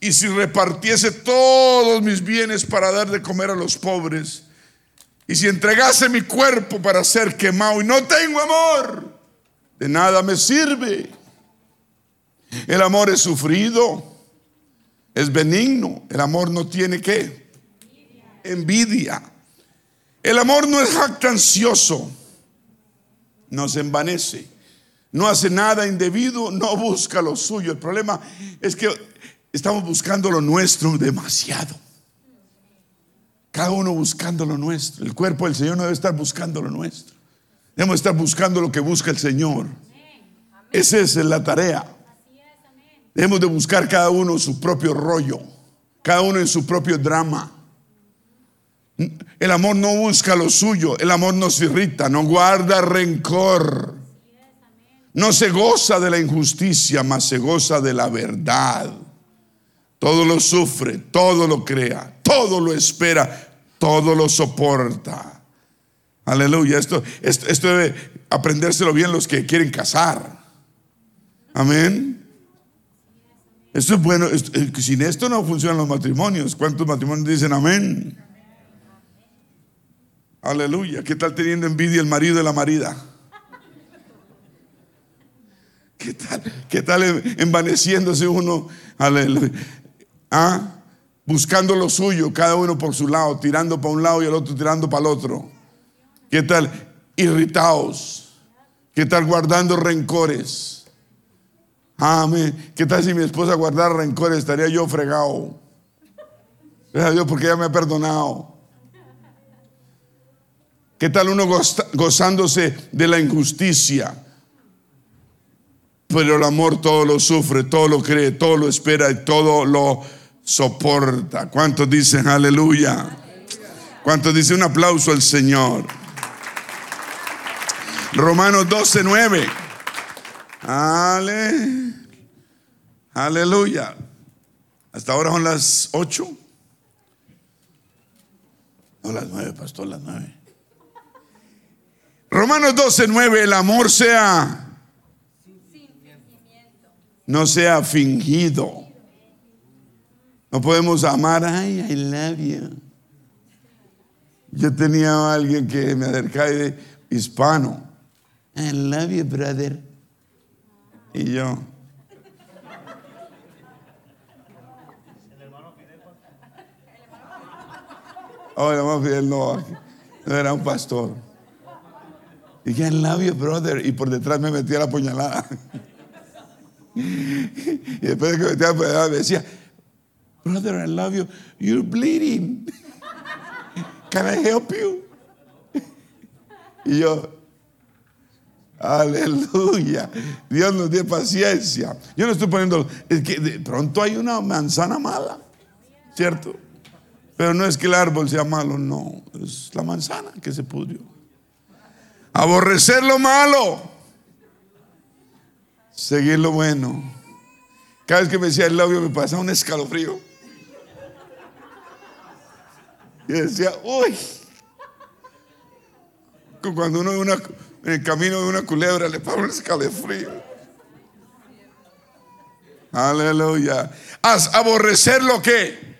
Y si repartiese todos mis bienes para dar de comer a los pobres, y si entregase mi cuerpo para ser quemado y no tengo amor, de nada me sirve. El amor es sufrido, es benigno. El amor no tiene qué? Envidia. El amor no es jactancioso, no se envanece, no hace nada indebido, no busca lo suyo. El problema es que estamos buscando lo nuestro demasiado. Cada uno buscando lo nuestro. El cuerpo del Señor no debe estar buscando lo nuestro. Debemos estar buscando lo que busca el Señor. Esa es la tarea. Debemos de buscar cada uno su propio rollo, cada uno en su propio drama. El amor no busca lo suyo, el amor no se irrita, no guarda rencor. No se goza de la injusticia, mas se goza de la verdad. Todo lo sufre, todo lo crea, todo lo espera, todo lo soporta. Aleluya. Esto, esto, esto debe aprendérselo bien los que quieren casar. Amén. Esto es bueno. Eh, sin esto no funcionan los matrimonios. ¿Cuántos matrimonios dicen amén? Aleluya. ¿Qué tal teniendo envidia el marido de la marida? ¿Qué tal, qué tal envaneciéndose uno? Aleluya. ¿Ah? Buscando lo suyo, cada uno por su lado, tirando para un lado y el otro tirando para el otro. ¿Qué tal? Irritados. ¿Qué tal guardando rencores? Amén. ¿Qué tal si mi esposa guardara rencores? Estaría yo fregado. Gracias a Dios porque ella me ha perdonado. ¿Qué tal uno gozándose de la injusticia? Pero el amor todo lo sufre, todo lo cree, todo lo espera y todo lo soporta. ¿Cuántos dicen aleluya? ¿Cuántos dicen un aplauso al Señor? Romanos 12, 9. Ale, aleluya. Hasta ahora son las ocho. No, las nueve, pastor, las nueve. Romanos 12, 9, el amor sea no sea fingido. No podemos amar, ay, I love you. Yo tenía a alguien que me acercaba de hispano. I love you, brother. Y yo. Oh, el hermano Fidel no, era un pastor. Y que I love you, brother. Y por detrás me metía la puñalada. Y después de que metía la puñalada me decía, brother, I love you. You're bleeding. Can I help you? Y yo, Aleluya. Dios nos dé paciencia. Yo no estoy poniendo. Es que de pronto hay una manzana mala, ¿cierto? Pero no es que el árbol sea malo, no. Es la manzana que se pudrió. Aborrecer lo malo. Seguir lo bueno. Cada vez que me decía el labio me pasaba un escalofrío. Y decía, uy. Cuando uno en el camino de una culebra le pongo un escalofrío. Aleluya. Haz aborrecer lo que.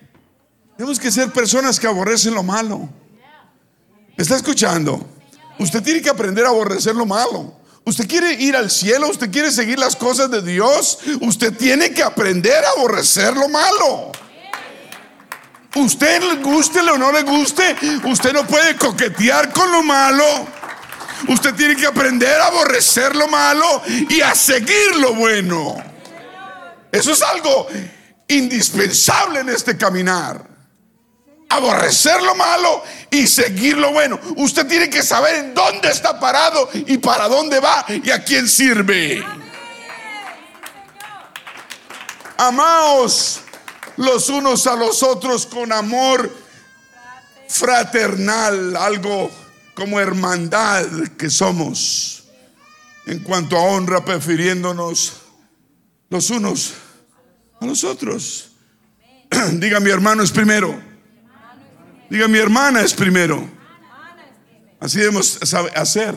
Tenemos que ser personas que aborrecen lo malo. ¿Me está escuchando? Usted tiene que aprender a aborrecer lo malo. Usted quiere ir al cielo, usted quiere seguir las cosas de Dios, usted tiene que aprender a aborrecer lo malo. Usted le guste o no le guste, usted no puede coquetear con lo malo. Usted tiene que aprender a aborrecer lo malo y a seguir lo bueno. Eso es algo indispensable en este caminar. aborrecer lo malo y seguir lo bueno. Usted tiene que saber en dónde está parado y para dónde va y a quién sirve. Amaos los unos a los otros con amor fraternal, algo como hermandad que somos en cuanto a honra, prefiriéndonos los unos a los otros. Diga mi hermano es primero. Diga mi hermana es primero. Así debemos hacer.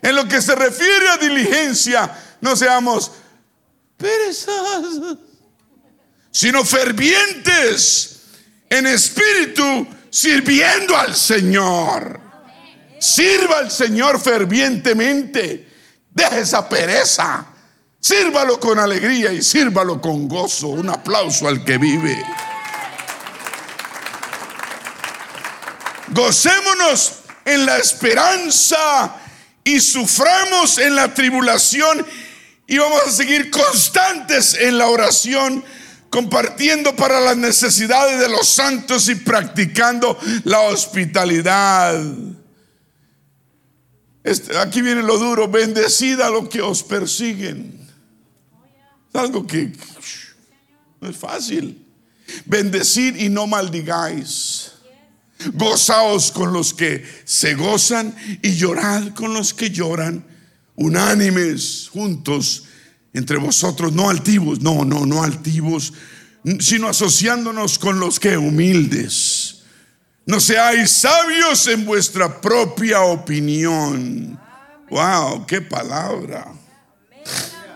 En lo que se refiere a diligencia, no seamos perezosos sino fervientes en espíritu, sirviendo al Señor. Sirva al Señor fervientemente. Deje esa pereza. Sírvalo con alegría y sírvalo con gozo. Un aplauso al que vive. Gocémonos en la esperanza y suframos en la tribulación y vamos a seguir constantes en la oración compartiendo para las necesidades de los santos y practicando la hospitalidad. Este, aquí viene lo duro, bendecida a los que os persiguen. Es algo que no es fácil. Bendecid y no maldigáis. Gozaos con los que se gozan y llorad con los que lloran, unánimes, juntos entre vosotros, no altivos, no, no, no altivos, sino asociándonos con los que humildes. No seáis sabios en vuestra propia opinión. Wow, qué palabra.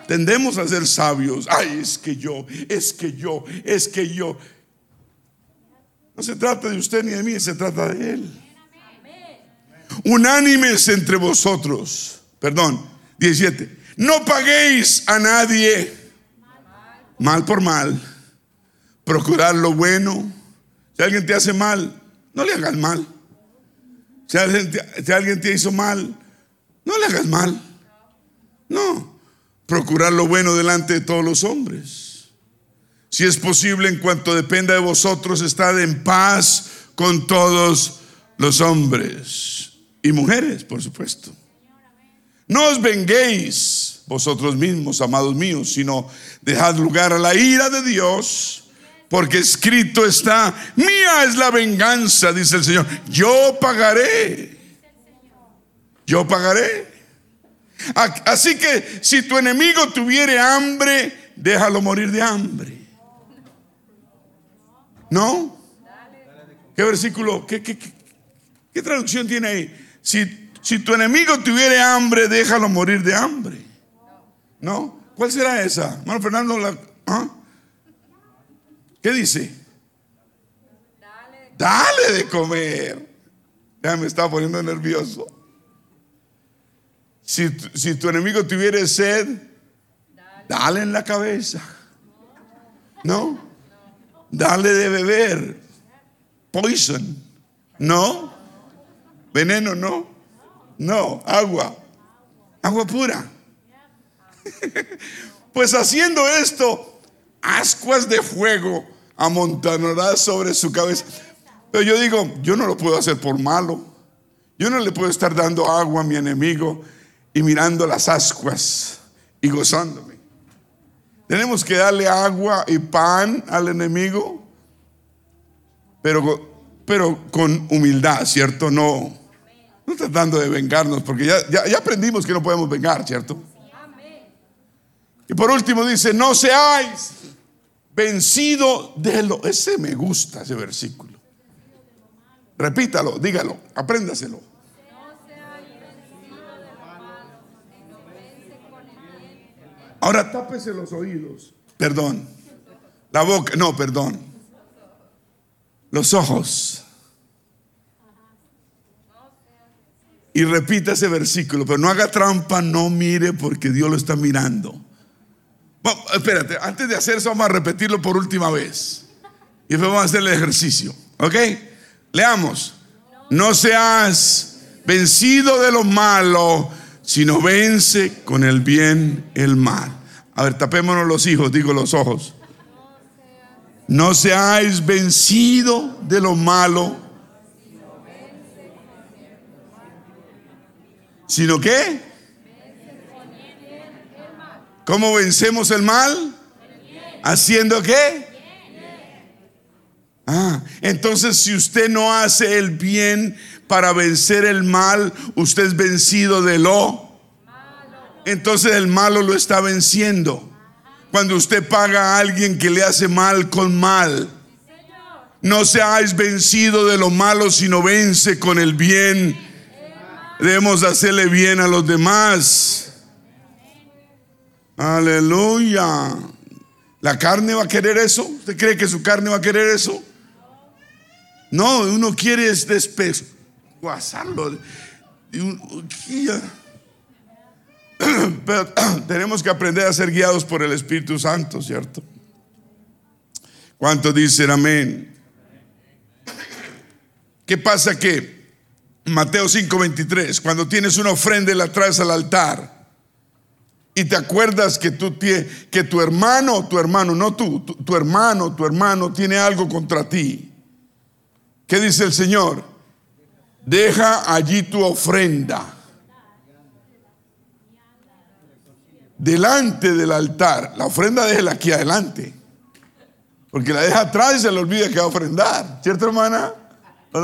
Tendemos a ser sabios. Ay, es que yo, es que yo, es que yo. No se trata de usted ni de mí, se trata de Él. Unánimes entre vosotros. Perdón, 17 no paguéis a nadie mal por mal. Procurar lo bueno. Si alguien te hace mal, no le hagas mal. Si alguien, te, si alguien te hizo mal, no le hagas mal. No. Procurar lo bueno delante de todos los hombres. Si es posible, en cuanto dependa de vosotros, estad en paz con todos los hombres y mujeres, por supuesto. No os venguéis vosotros mismos, amados míos, sino dejad lugar a la ira de Dios, porque escrito está, mía es la venganza, dice el Señor, yo pagaré, yo pagaré. Así que si tu enemigo tuviere hambre, déjalo morir de hambre. ¿No? ¿Qué versículo? ¿Qué, qué, qué traducción tiene ahí? Si si tu enemigo tuviere hambre, déjalo morir de hambre. ¿No? ¿Cuál será esa? Hermano Fernando, ¿ah? ¿qué dice? Dale. de comer. Ya me está poniendo nervioso. Si, si tu enemigo tuviere sed, dale en la cabeza. ¿No? Dale de beber. Poison. ¿No? Veneno, no. No, agua. Agua pura. Pues haciendo esto, ascuas de fuego amontonará sobre su cabeza. Pero yo digo, yo no lo puedo hacer por malo. Yo no le puedo estar dando agua a mi enemigo y mirando las ascuas y gozándome. Tenemos que darle agua y pan al enemigo, pero, pero con humildad, ¿cierto? No, no tratando de vengarnos, porque ya, ya, aprendimos que no podemos vengar, ¿cierto? Y por último dice, no seáis vencido de lo... Ese me gusta, ese versículo. Repítalo, dígalo, apréndaselo. Ahora tápese los oídos. Perdón. La boca, no, perdón. Los ojos. y repita ese versículo, pero no haga trampa, no mire porque Dios lo está mirando. Espérate, antes de hacer eso vamos a repetirlo por última vez. Y después vamos a hacer el ejercicio. ¿Ok? Leamos. No seas vencido de lo malo, sino vence con el bien el mal. A ver, tapémonos los hijos, digo los ojos. No seáis vencido de lo malo, sino que, ¿cómo vencemos el mal? ¿Haciendo qué? Ah, entonces si usted no hace el bien para vencer el mal, usted es vencido de lo. Entonces el malo lo está venciendo. Cuando usted paga a alguien que le hace mal con mal. No seáis vencido de lo malo, sino vence con el bien. Debemos hacerle bien a los demás. Aleluya. ¿La carne va a querer eso? ¿Usted cree que su carne va a querer eso? No, uno quiere despesguazarlo. Pero tenemos que aprender a ser guiados por el Espíritu Santo, ¿cierto? ¿Cuántos dicen amén? ¿Qué pasa que Mateo 5:23, cuando tienes una ofrenda y la traes al altar y te acuerdas que tú que tu hermano, tu hermano, no tú, tu, hermano, tu hermano tiene algo contra ti. ¿Qué dice el Señor? Deja allí tu ofrenda delante del altar. La ofrenda déjela aquí adelante. Porque la deja atrás y se le olvida que va a ofrendar. ¿Cierto, hermana? ¿No?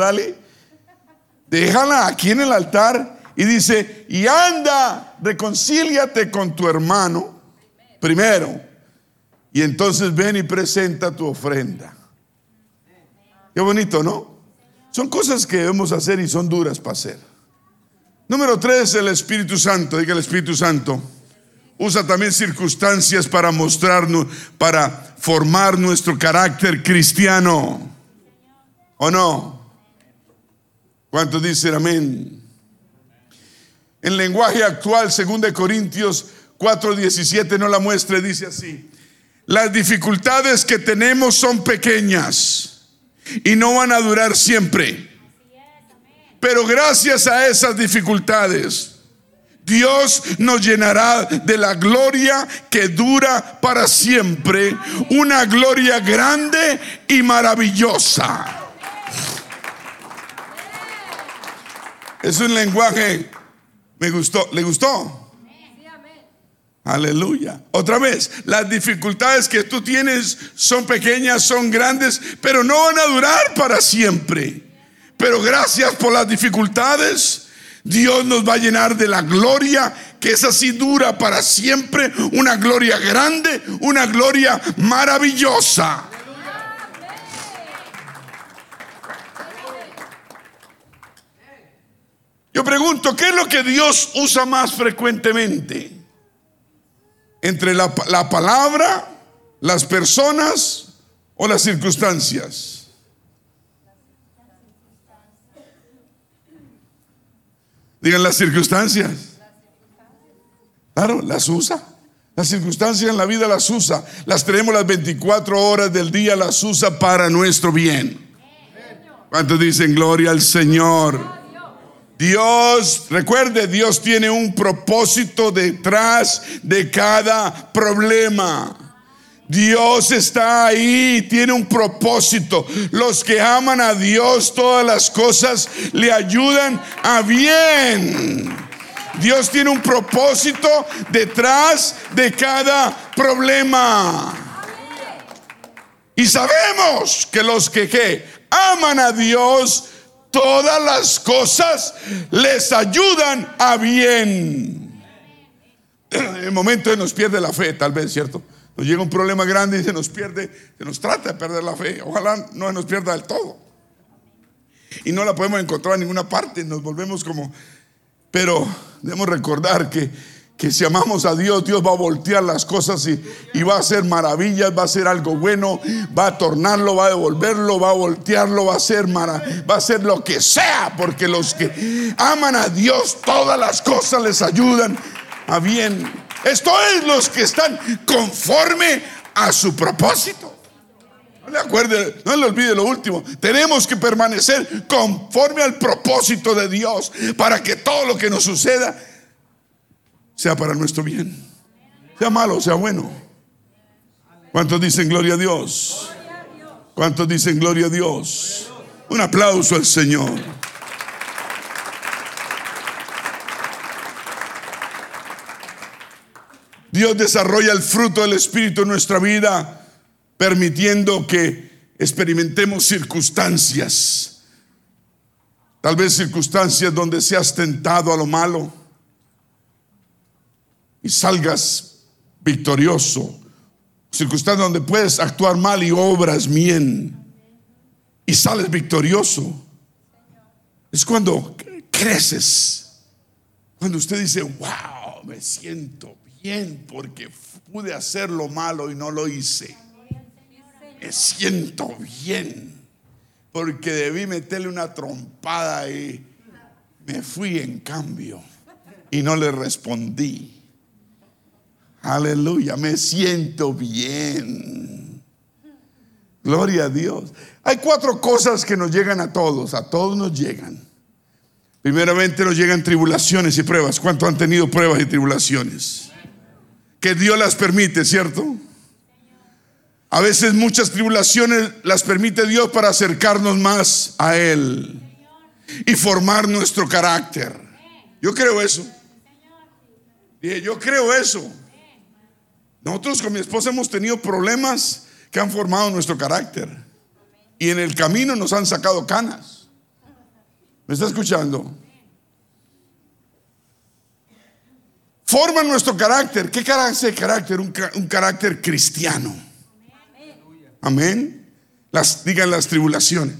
Déjala aquí en el altar y dice, y anda, reconcíliate con tu hermano primero. Y entonces ven y presenta tu ofrenda. Qué bonito, ¿no? Son cosas que debemos hacer y son duras para hacer. Número tres, el Espíritu Santo. Diga el Espíritu Santo usa también circunstancias para mostrarnos, para formar nuestro carácter cristiano. ¿O no? ¿Cuántos dicen amén? En lenguaje actual, según de Corintios 4:17 no la muestre, dice así: Las dificultades que tenemos son pequeñas y no van a durar siempre. Pero gracias a esas dificultades, Dios nos llenará de la gloria que dura para siempre, una gloria grande y maravillosa. Es un lenguaje, gustó, ¿le gustó? Aleluya. Otra vez, las dificultades que tú tienes son pequeñas, son grandes, pero no van a durar para siempre. Pero gracias por las dificultades Dios nos va a llenar de la gloria que es así dura para siempre, una gloria grande, una gloria maravillosa. Yo pregunto, ¿qué es lo que Dios usa más frecuentemente? ¿Entre la, la palabra, las personas o las circunstancias? Digan las circunstancias. Claro, las usa. Las circunstancias en la vida las usa. Las tenemos las 24 horas del día, las usa para nuestro bien. ¿Cuántos dicen gloria al Señor? Dios, recuerde, Dios tiene un propósito detrás de cada problema. Dios está ahí, tiene un propósito. Los que aman a Dios, todas las cosas le ayudan a bien. Dios tiene un propósito detrás de cada problema. Y sabemos que los que, aman a Dios, todas las cosas les ayudan a bien. En el momento de nos pierde la fe, tal vez, ¿cierto? Nos llega un problema grande y se nos pierde, se nos trata de perder la fe. Ojalá no se nos pierda del todo. Y no la podemos encontrar en ninguna parte, nos volvemos como... Pero debemos recordar que, que si amamos a Dios, Dios va a voltear las cosas y, va a hacer maravillas, va a hacer algo bueno, va a tornarlo, va a devolverlo, va a voltearlo, va a hacer va a hacer lo que sea, porque los que aman a Dios, todas las cosas les ayudan a bien. Esto es los que están conforme a su propósito. No le acuerde, no le olvide lo último. Tenemos que permanecer conforme al propósito de Dios para que todo lo que nos suceda sea para nuestro bien. Sea malo, sea bueno. ¿Cuántos dicen gloria a Dios? ¿Cuántos dicen gloria a Dios? Un aplauso al Señor. Dios desarrolla el fruto del Espíritu en nuestra vida, permitiendo que experimentemos circunstancias. Tal vez circunstancias donde seas tentado a lo malo y salgas victorioso. Circunstancias donde puedes actuar mal y obras bien y sales victorioso. Es cuando creces. Cuando usted dice, wow, me siento bien porque pude hacer lo malo y no lo hice. Me siento bien porque debí meterle una trompada y me fui en cambio y no le respondí. Aleluya, me siento bien. Gloria a Dios. Hay cuatro cosas que nos llegan a todos, a todos nos llegan. Primeramente nos llegan tribulaciones y pruebas. ¿Cuánto han tenido pruebas y tribulaciones? que Dios las permite, ¿cierto? A veces muchas tribulaciones las permite Dios para acercarnos más a Él y formar nuestro carácter. Yo creo eso. Dije, yo creo eso. Nosotros con mi esposa hemos tenido problemas que han formado nuestro carácter. Y en el camino nos han sacado canas. ¿Me está escuchando? forman nuestro carácter. ¿Qué carácter carácter? Un, carácter cristiano. Amén. Las, digan las tribulaciones,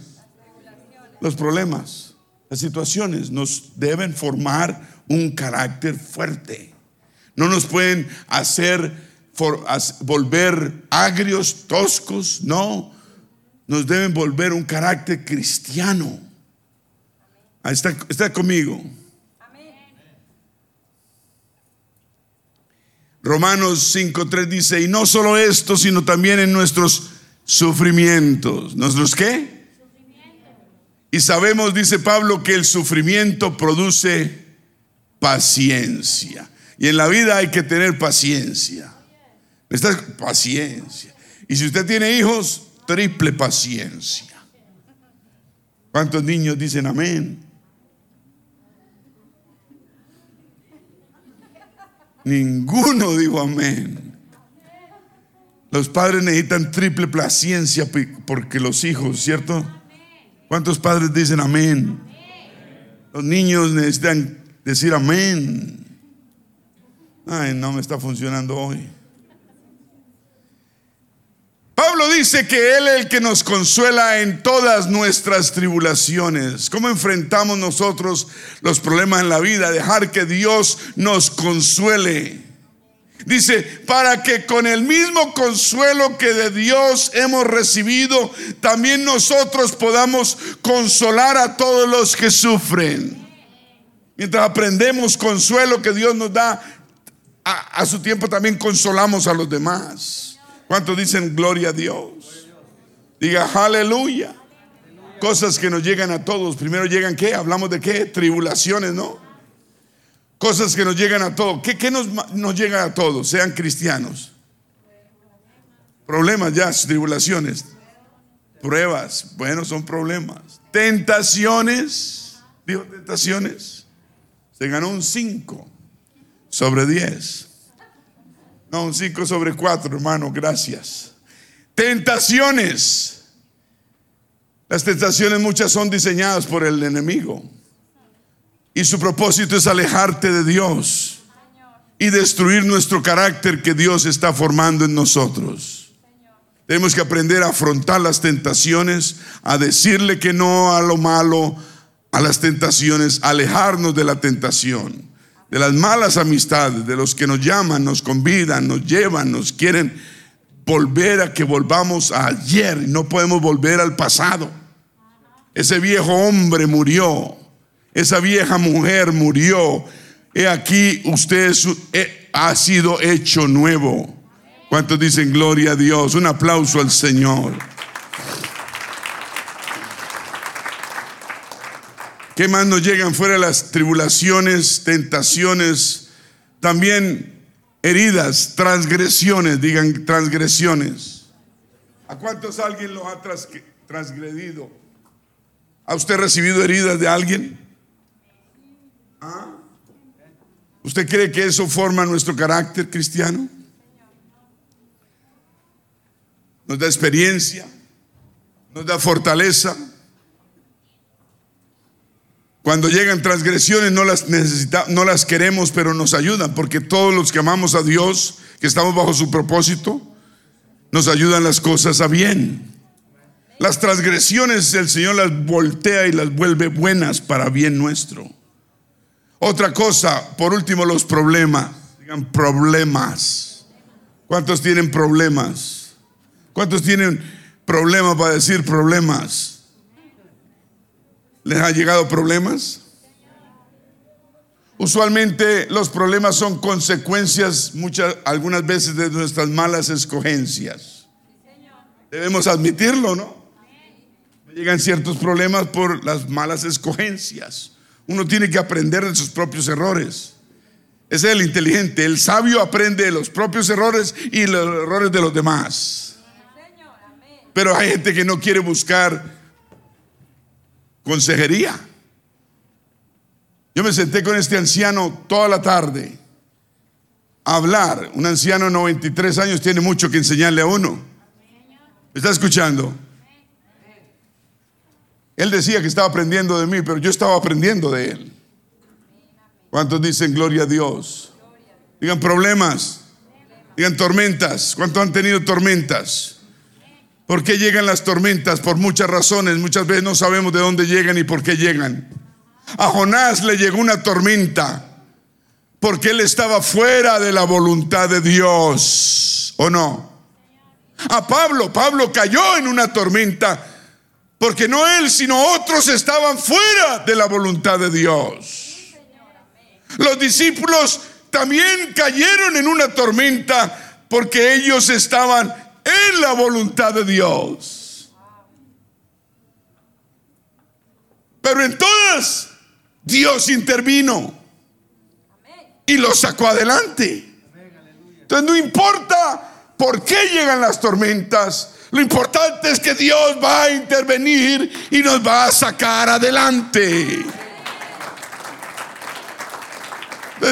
los problemas, las situaciones nos deben formar un carácter fuerte. No nos pueden hacer volver agrios, toscos, no. Nos deben volver un carácter cristiano. Ahí está, está conmigo. Romanos 5.3 dice, y no solo esto, sino también en nuestros sufrimientos. ¿Nuestros qué? Y sabemos, dice Pablo, que el sufrimiento produce paciencia. Y en la vida hay que tener paciencia. Esta paciencia. Y si usted tiene hijos, triple paciencia. ¿Cuántos niños dicen amén? Ninguno dijo amén. Los padres necesitan triple paciencia porque los hijos, ¿cierto? ¿Cuántos padres dicen amén? Los niños necesitan decir amén. Ay, no me está funcionando hoy. Pablo dice que Él es el que nos consuela en todas nuestras tribulaciones. ¿Cómo enfrentamos nosotros los problemas en la vida? Dejar que Dios nos consuele. Dice, para que con el mismo consuelo que de Dios hemos recibido, también nosotros podamos consolar a todos los que sufren. Mientras aprendemos consuelo que Dios nos da, a, a su tiempo también consolamos a los demás. ¿Cuántos dicen gloria a Dios? Diga aleluya. Cosas que nos llegan a todos. Primero llegan qué? Hablamos de qué? Tribulaciones, ¿no? Cosas que nos llegan a todos. ¿Qué, nos, nos llega a todos? Sean cristianos. Problemas ya, tribulaciones. Pruebas. Bueno, son problemas. Tentaciones. Dijo tentaciones. Se ganó un 5 sobre 10. No, un 5 sobre 4, hermano, gracias. Tentaciones. Las tentaciones muchas son diseñadas por el enemigo. Y su propósito es alejarte de Dios y destruir nuestro carácter que Dios está formando en nosotros. Tenemos que aprender a afrontar las tentaciones, a decirle que no a lo malo, a las tentaciones, alejarnos de la tentación de las malas amistades, de los que nos llaman, nos convidan, nos llevan, nos quieren volver a que volvamos a ayer no podemos volver al pasado. Ese viejo hombre murió, esa vieja mujer murió. He aquí usted ha sido hecho nuevo. ¿Cuántos dicen gloria a Dios? Un aplauso al Señor. ¿Qué más nos llegan fuera las tribulaciones, tentaciones, también heridas, transgresiones, digan transgresiones? ¿A cuántos alguien lo ha transgredido? ¿Ha usted recibido heridas de alguien? ¿Ah? ¿Usted cree que eso forma nuestro carácter cristiano? Nos da experiencia, nos da fortaleza. Cuando llegan transgresiones no las necesitamos, no las queremos, pero nos ayudan, porque todos los que amamos a Dios, que estamos bajo su propósito, nos ayudan las cosas a bien. Las transgresiones el Señor las voltea y las vuelve buenas para bien nuestro. Otra cosa, por último, los problemas. Digan problemas. ¿Cuántos tienen problemas? ¿Cuántos tienen problemas para decir problemas? ¿Les ha llegado problemas? Usualmente los problemas son consecuencias muchas algunas veces de nuestras malas escogencias. Debemos admitirlo, ¿no? Llegan ciertos problemas por las malas escogencias. Uno tiene que aprender de sus propios errores. Ese es el inteligente. El sabio aprende de los propios errores y los errores de los demás. Pero hay gente que no quiere buscar consejería. Yo me senté con este anciano toda la tarde a hablar. Un anciano de 93 años tiene mucho que enseñarle a uno. ¿Me está escuchando? Él decía que estaba aprendiendo de mí, pero yo estaba aprendiendo de él. ¿Cuántos dicen gloria a Dios? Digan problemas, digan tormentas. ¿Cuántos han tenido tormentas? ¿Por qué llegan las tormentas? Por muchas razones. Muchas veces no sabemos de dónde llegan y por qué llegan. A Jonás le llegó una tormenta porque él estaba fuera de la voluntad de Dios. ¿O no? A Pablo, Pablo cayó en una tormenta porque no él, sino otros estaban fuera de la voluntad de Dios. Los discípulos también cayeron en una tormenta porque ellos estaban en la voluntad de Dios. Pero en todas Dios intervino y los sacó adelante. Entonces no importa por qué llegan las tormentas, lo importante es que Dios va a intervenir y nos va a sacar adelante.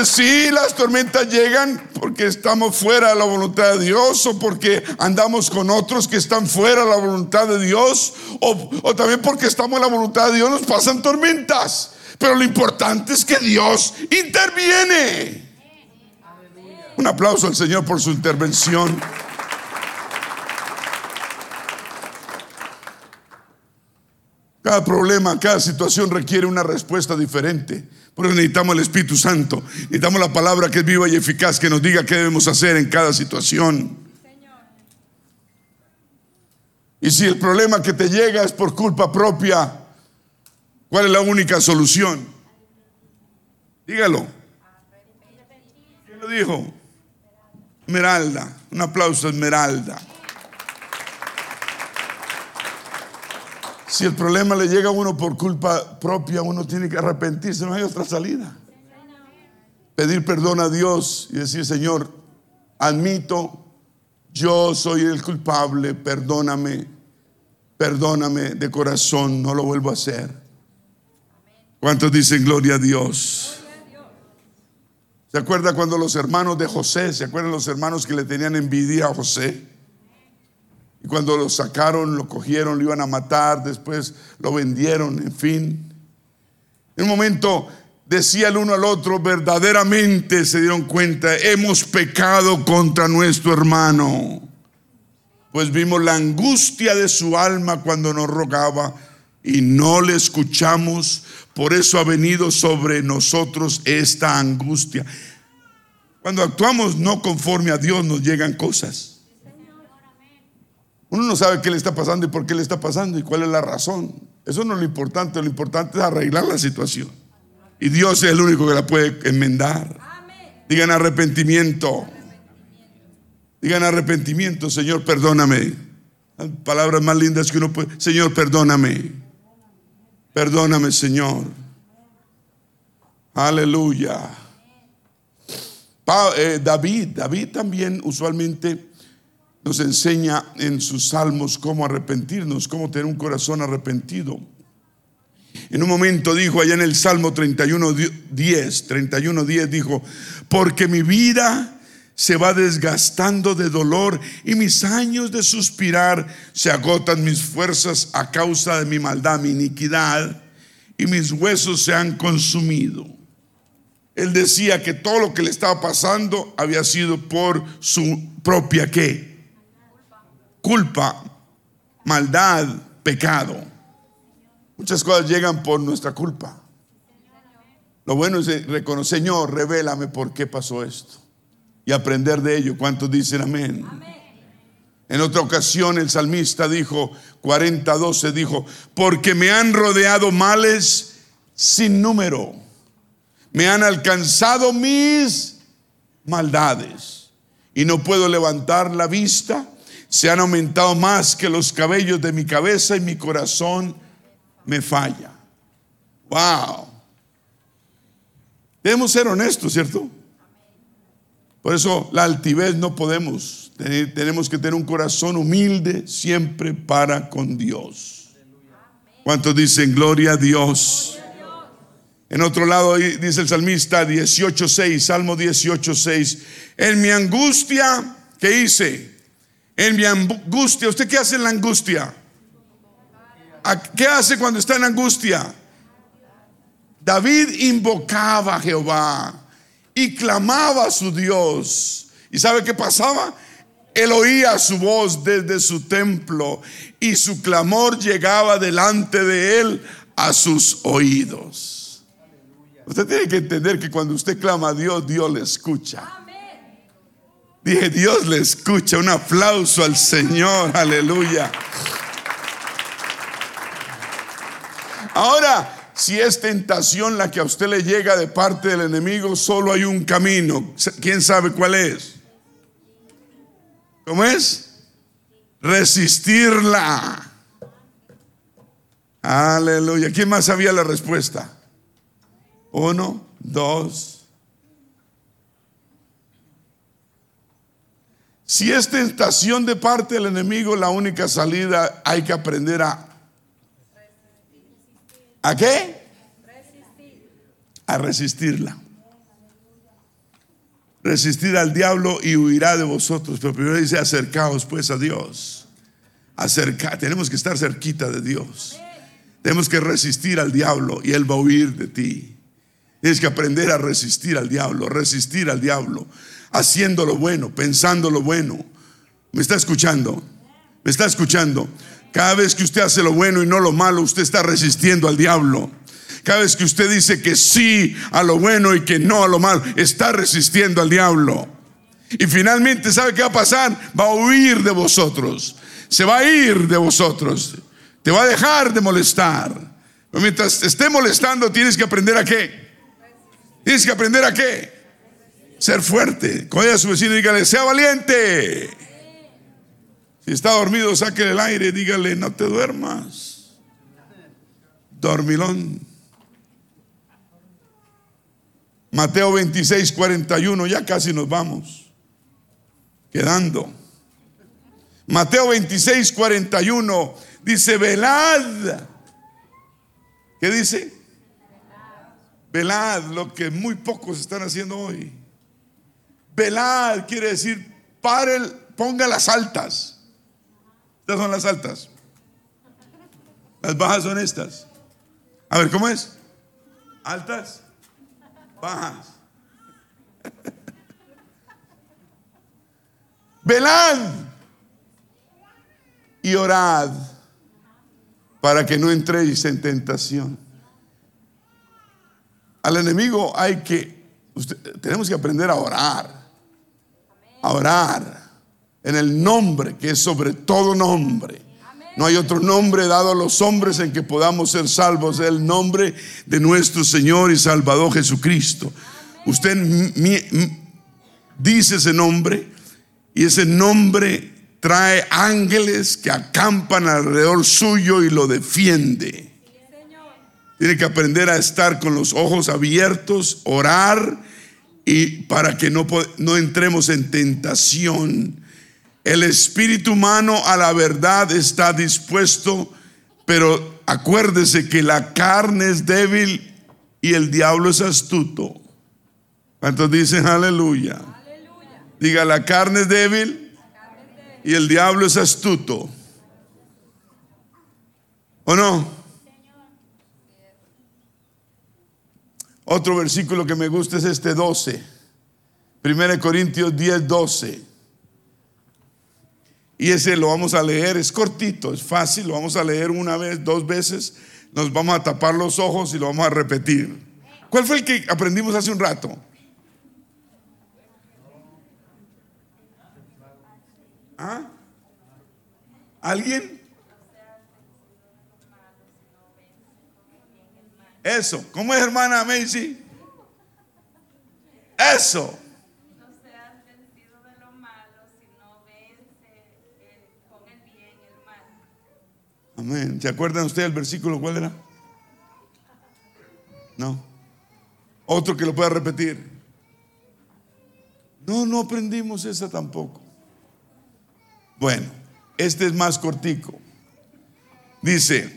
Si las tormentas llegan porque estamos fuera de la voluntad de Dios o porque andamos con otros que están fuera de la voluntad de Dios o, o también porque estamos en la voluntad de Dios nos pasan tormentas. Pero lo importante es que Dios interviene. Un aplauso al Señor por su intervención. Cada problema, cada situación requiere una respuesta diferente. Por eso necesitamos el Espíritu Santo. Necesitamos la palabra que es viva y eficaz, que nos diga qué debemos hacer en cada situación. Y si el problema que te llega es por culpa propia, ¿cuál es la única solución? Dígalo. ¿Quién lo dijo? Esmeralda. Un aplauso, Esmeralda. Si el problema le llega a uno por culpa propia, uno tiene que arrepentirse, no hay otra salida. Pedir perdón a Dios y decir, Señor, admito, yo soy el culpable, perdóname, perdóname de corazón, no lo vuelvo a hacer. ¿Cuántos dicen gloria a Dios? ¿Se acuerda cuando los hermanos de José, se acuerdan los hermanos que le tenían envidia a José? Y cuando lo sacaron, lo cogieron, lo iban a matar, después lo vendieron, en fin. En un momento decía el uno al otro, verdaderamente se dieron cuenta, hemos pecado contra nuestro hermano. Pues vimos la angustia de su alma cuando nos rogaba y no le escuchamos. Por eso ha venido sobre nosotros esta angustia. Cuando actuamos no conforme a Dios nos llegan cosas. Uno no sabe qué le está pasando y por qué le está pasando y cuál es la razón. Eso no es lo importante, lo importante es arreglar la situación. Y Dios es el único que la puede enmendar. Digan arrepentimiento. Digan arrepentimiento, Señor, perdóname. Palabras más lindas que uno puede. Señor, perdóname. Perdóname, Señor. Aleluya. Eh, David, David también usualmente nos enseña en sus salmos cómo arrepentirnos, cómo tener un corazón arrepentido. En un momento dijo allá en el Salmo 31, 10, 31, 10 dijo, porque mi vida se va desgastando de dolor y mis años de suspirar se agotan mis fuerzas a causa de mi maldad, mi iniquidad, y mis huesos se han consumido. Él decía que todo lo que le estaba pasando había sido por su propia qué? Culpa, maldad, pecado. Muchas cosas llegan por nuestra culpa. Lo bueno es reconocer, Señor, revélame por qué pasó esto y aprender de ello. ¿Cuántos dicen amén? En otra ocasión el salmista dijo, 40:12 dijo, porque me han rodeado males sin número, me han alcanzado mis maldades y no puedo levantar la vista, se han aumentado más que los cabellos de mi cabeza y mi corazón me falla. Wow. Debemos ser honestos, ¿cierto? Por eso la altivez no podemos. Tenemos que tener un corazón humilde siempre para con Dios. ¿Cuántos dicen gloria a Dios? En otro lado dice el salmista 18.6, Salmo 18.6, en mi angustia, ¿qué hice? En mi angustia, ¿usted qué hace en la angustia? ¿Qué hace cuando está en angustia? David invocaba a Jehová y clamaba a su Dios. ¿Y sabe qué pasaba? Él oía su voz desde su templo y su clamor llegaba delante de él a sus oídos. Usted tiene que entender que cuando usted clama a Dios, Dios le escucha. Dije, Dios le escucha. Un aplauso al Señor. Aleluya. Ahora, si es tentación la que a usted le llega de parte del enemigo, solo hay un camino. ¿Quién sabe cuál es? ¿Cómo es? Resistirla. Aleluya. ¿Quién más sabía la respuesta? Uno, dos. Si es tentación de parte del enemigo, la única salida hay que aprender a ¿A qué? A resistirla. Resistir al diablo y huirá de vosotros. Pero primero dice, acercaos pues a Dios. Acerca, tenemos que estar cerquita de Dios. Tenemos que resistir al diablo y él va a huir de ti. Tienes que aprender a resistir al diablo, resistir al diablo, haciendo lo bueno, pensando lo bueno. ¿Me está escuchando? ¿Me está escuchando? Cada vez que usted hace lo bueno y no lo malo, usted está resistiendo al diablo. Cada vez que usted dice que sí a lo bueno y que no a lo malo, está resistiendo al diablo. Y finalmente, ¿sabe qué va a pasar? Va a huir de vosotros. Se va a ir de vosotros. Te va a dejar de molestar. Pero mientras esté molestando, tienes que aprender a qué. Tienes que aprender a qué. Ser fuerte. Coge a su vecino y dígale, sea valiente. Si está dormido, saque el aire, dígale, no te duermas. Dormilón. Mateo 26, 41, ya casi nos vamos. Quedando. Mateo 26, 41 dice, velad. ¿Qué dice? Velad, lo que muy pocos están haciendo hoy. Velad quiere decir, pare, ponga las altas. Estas son las altas. Las bajas son estas. A ver, ¿cómo es? Altas, bajas. Velad y orad para que no entréis en tentación. Al enemigo hay que, tenemos que aprender a orar, orar en el nombre que es sobre todo nombre. No hay otro nombre dado a los hombres en que podamos ser salvos, el nombre de nuestro Señor y Salvador Jesucristo. Usted dice ese nombre y ese nombre trae ángeles que acampan alrededor suyo y lo defiende. Tiene que aprender a estar con los ojos abiertos, orar y para que no, no entremos en tentación El espíritu humano a la verdad está dispuesto, pero acuérdese que la carne es débil y el diablo es astuto. ¿Cuántos dicen aleluya? Diga, la carne es débil y el diablo es astuto. ¿O no? Otro versículo que me gusta es este 12. 1 Corintios 10, 12. Y ese lo vamos a leer, es cortito, es fácil, lo vamos a leer una vez, dos veces, nos vamos a tapar los ojos y lo vamos a repetir. ¿Cuál fue el que aprendimos hace un rato? ¿Ah? ¿Alguien? Eso. ¿Cómo es, hermana Macy? Eso. No seas vencido de lo malo, sino vence con el bien el mal. Amén. ¿Se acuerdan ustedes el versículo cuál era? No. Otro que lo pueda repetir. No, no aprendimos esa tampoco. Bueno, este es más cortico. Dice,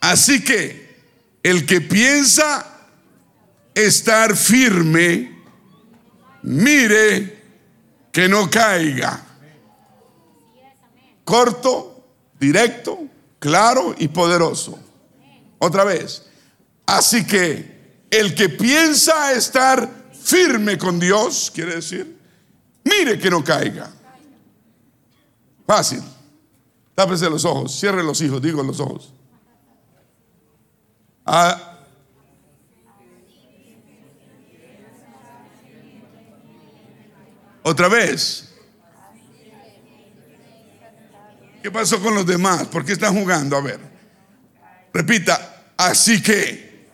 así que el que piensa estar firme, mire que no caiga. Corto, directo, claro y poderoso. Otra vez. Así que el que piensa estar firme con Dios, quiere decir, mire que no caiga. Fácil. Tápese los ojos, cierre los hijos, digo los ojos. Ah, otra vez. ¿Qué pasó con los demás? ¿Por qué están jugando? A ver. Repita. Así que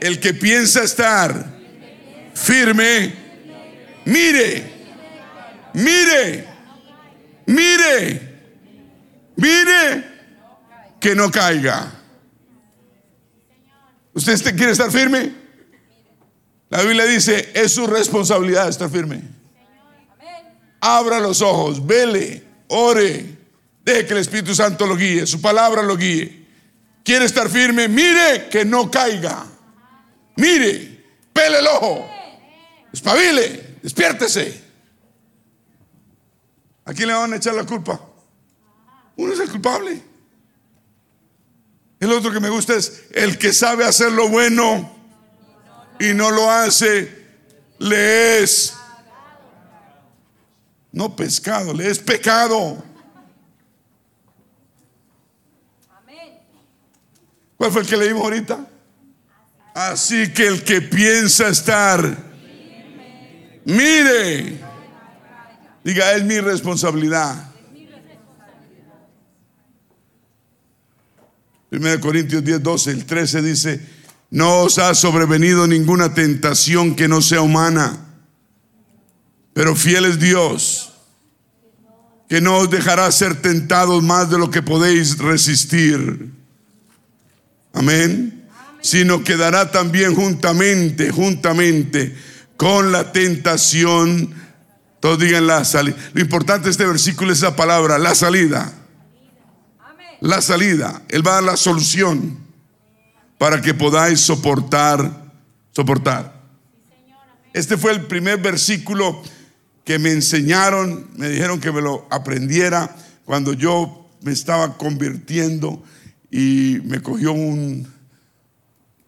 el que piensa estar firme, mire, mire, mire, mire que no caiga. ¿Usted este- quiere estar firme? La Biblia dice, es su responsabilidad estar firme. Abra los ojos, vele, ore, deje que el Espíritu Santo lo guíe, su palabra lo guíe. ¿Quiere estar firme? Mire que no caiga. Mire, pele el ojo. Espabile, despiértese. ¿A quién le van a echar la culpa? Uno es el culpable. El otro que me gusta es el que sabe hacer lo bueno y no lo hace, le es no pescado, le es pecado. ¿Cuál fue el que leímos ahorita? Así que el que piensa estar, mire, diga, es mi responsabilidad. 1 Corintios 10, 12, el 13 dice, no os ha sobrevenido ninguna tentación que no sea humana, pero fiel es Dios, que no os dejará ser tentados más de lo que podéis resistir. Amén. Sino que dará también juntamente, juntamente con la tentación, todos digan la salida. Lo importante de este versículo es esa palabra, la salida la salida, Él va a dar la solución para que podáis soportar, soportar. Este fue el primer versículo que me enseñaron, me dijeron que me lo aprendiera cuando yo me estaba convirtiendo y me cogió un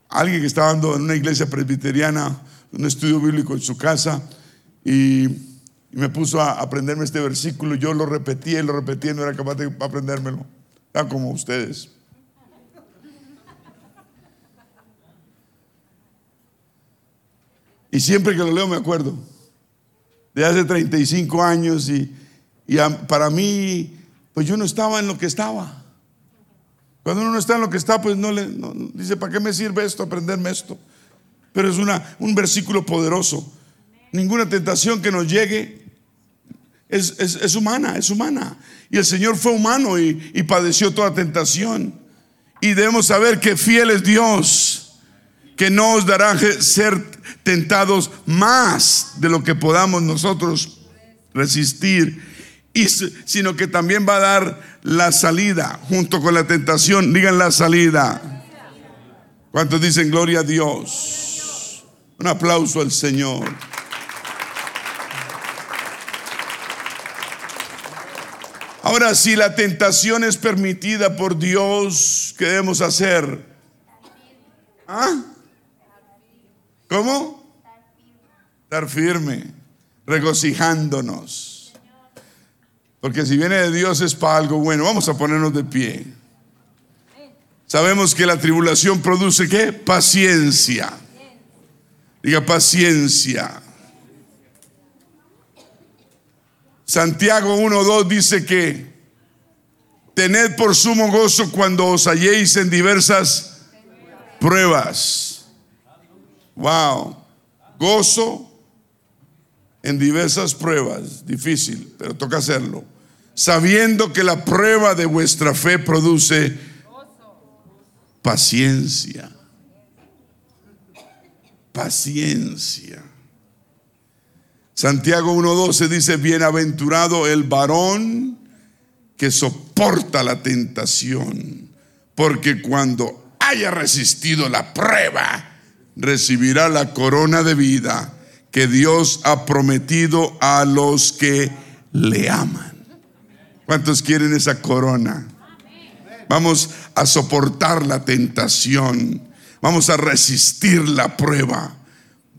alguien que estaba dando en una iglesia presbiteriana un estudio bíblico en su casa y, me puso a aprenderme este versículo. Yo lo repetía y lo repetía no era capaz de aprendérmelo. Está como ustedes. Y siempre que lo leo me acuerdo. De hace 35 años y, y para mí, pues yo no estaba en lo que estaba. Cuando uno no está en lo que está, pues no le no- dice, ¿para qué me sirve esto, aprenderme esto? Pero es una, un versículo poderoso. Ninguna tentación que nos llegue es, es- es humana, es humana. Y el Señor fue humano y, y padeció toda tentación. Y debemos saber que fiel es Dios, que no os dará ser tentados más de lo que podamos nosotros resistir. y, sino que también va a dar la salida junto con la tentación. Digan la salida. ¿Cuántos dicen gloria a Dios? Un aplauso al Señor. Ahora, si la tentación es permitida por Dios, ¿qué debemos hacer? ¿Ah? ¿Cómo? Estar firme, regocijándonos. Porque si viene de Dios es para algo bueno. Vamos a ponernos de pie. Sabemos que la tribulación produce qué? Paciencia. Diga paciencia. Santiago 1.2 dice que tened por sumo gozo cuando os halléis en diversas pruebas. Wow. Gozo en diversas pruebas. Difícil, pero toca hacerlo. Sabiendo que la prueba de vuestra fe produce paciencia. Paciencia. Santiago 1.12 dice, bienaventurado el varón que soporta la tentación, porque cuando haya resistido la prueba, recibirá la corona de vida que Dios ha prometido a los que le aman. ¿Cuántos quieren esa corona? Vamos a soportar la tentación, vamos a resistir la prueba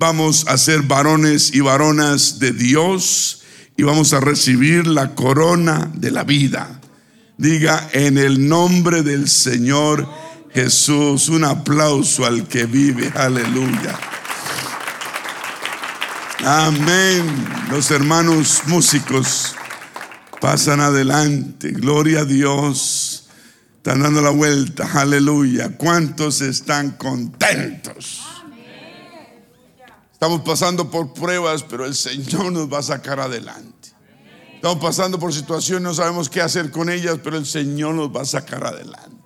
vamos a ser varones y varonas de Dios y vamos a recibir la corona de la vida. Diga en el nombre del Señor Jesús, un aplauso al que vive, aleluya. Amén. Los hermanos músicos pasan adelante, gloria a Dios. Están dando la vuelta, aleluya. ¿Cuántos están contentos? Estamos pasando por pruebas, pero el Señor nos va a sacar adelante. Estamos pasando por situaciones, no sabemos qué hacer con ellas, pero el Señor nos va a sacar adelante.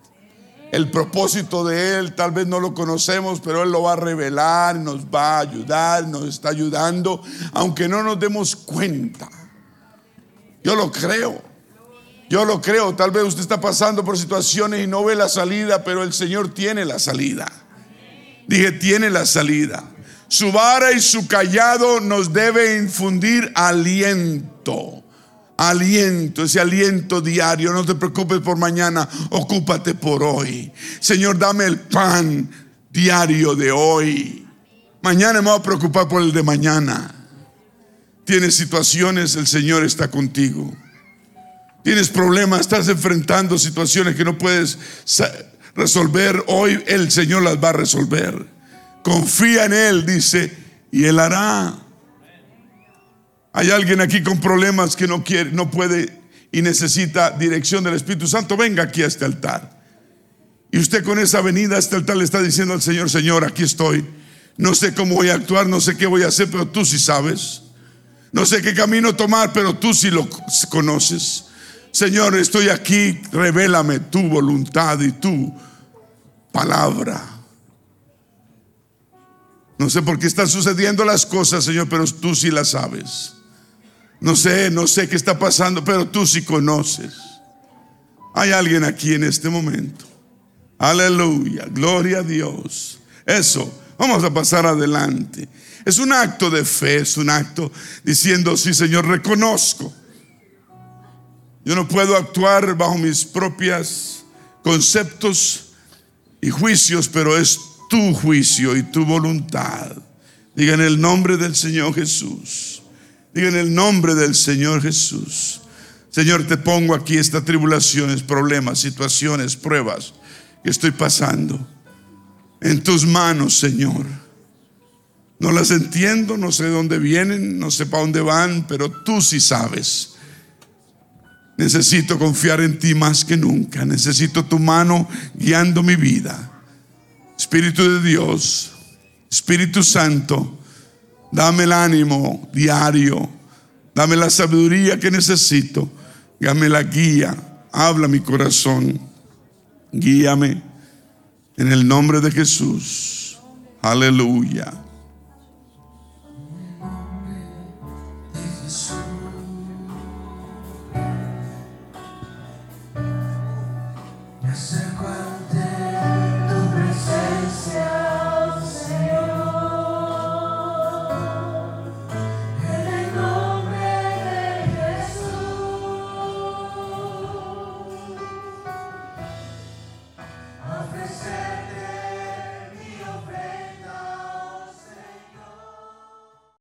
El propósito de Él tal vez no lo conocemos, pero Él lo va a revelar, nos va a ayudar, nos está ayudando, aunque no nos demos cuenta. Yo lo creo. Yo lo creo. Tal vez usted está pasando por situaciones y no ve la salida, pero el Señor tiene la salida. Dije, tiene la salida. Su vara y su callado nos debe infundir aliento. Aliento, ese aliento diario. No te preocupes por mañana, ocúpate por hoy. Señor, dame el pan diario de hoy. Mañana me voy a preocupar por el de mañana. Tienes situaciones, el Señor está contigo. Tienes problemas, estás enfrentando situaciones que no puedes resolver. Hoy el Señor las va a resolver. Confía en Él, dice, y Él hará. Hay alguien aquí con problemas que no quiere, no puede y necesita dirección del Espíritu Santo. Venga aquí a este altar. Y usted con esa venida a este altar le está diciendo al Señor, Señor, aquí estoy. No sé cómo voy a actuar, no sé qué voy a hacer, pero tú sí sabes. No sé qué camino tomar, pero tú sí lo conoces. Señor, estoy aquí, revélame tu voluntad y tu palabra. No sé por qué están sucediendo las cosas, Señor, pero tú sí las sabes. No sé, no sé qué está pasando, pero tú sí conoces. Hay alguien aquí en este momento. Aleluya, gloria a Dios. Eso, vamos a pasar adelante. Es un acto de fe, es un acto diciendo, sí Señor, reconozco. Yo no puedo actuar bajo mis propios conceptos y juicios, pero es tu juicio y tu voluntad. Diga en el nombre del Señor Jesús. Diga en el nombre del Señor Jesús. Señor, te pongo aquí estas tribulaciones, problemas, situaciones, pruebas que estoy pasando. En tus manos, Señor. No las entiendo, no sé de dónde vienen, no sé para dónde van, pero tú sí sabes. Necesito confiar en ti más que nunca. Necesito tu mano guiando mi vida. Espíritu de Dios, Espíritu Santo, dame el ánimo diario, dame la sabiduría que necesito, dame la guía, habla mi corazón, guíame en el nombre de Jesús. Aleluya.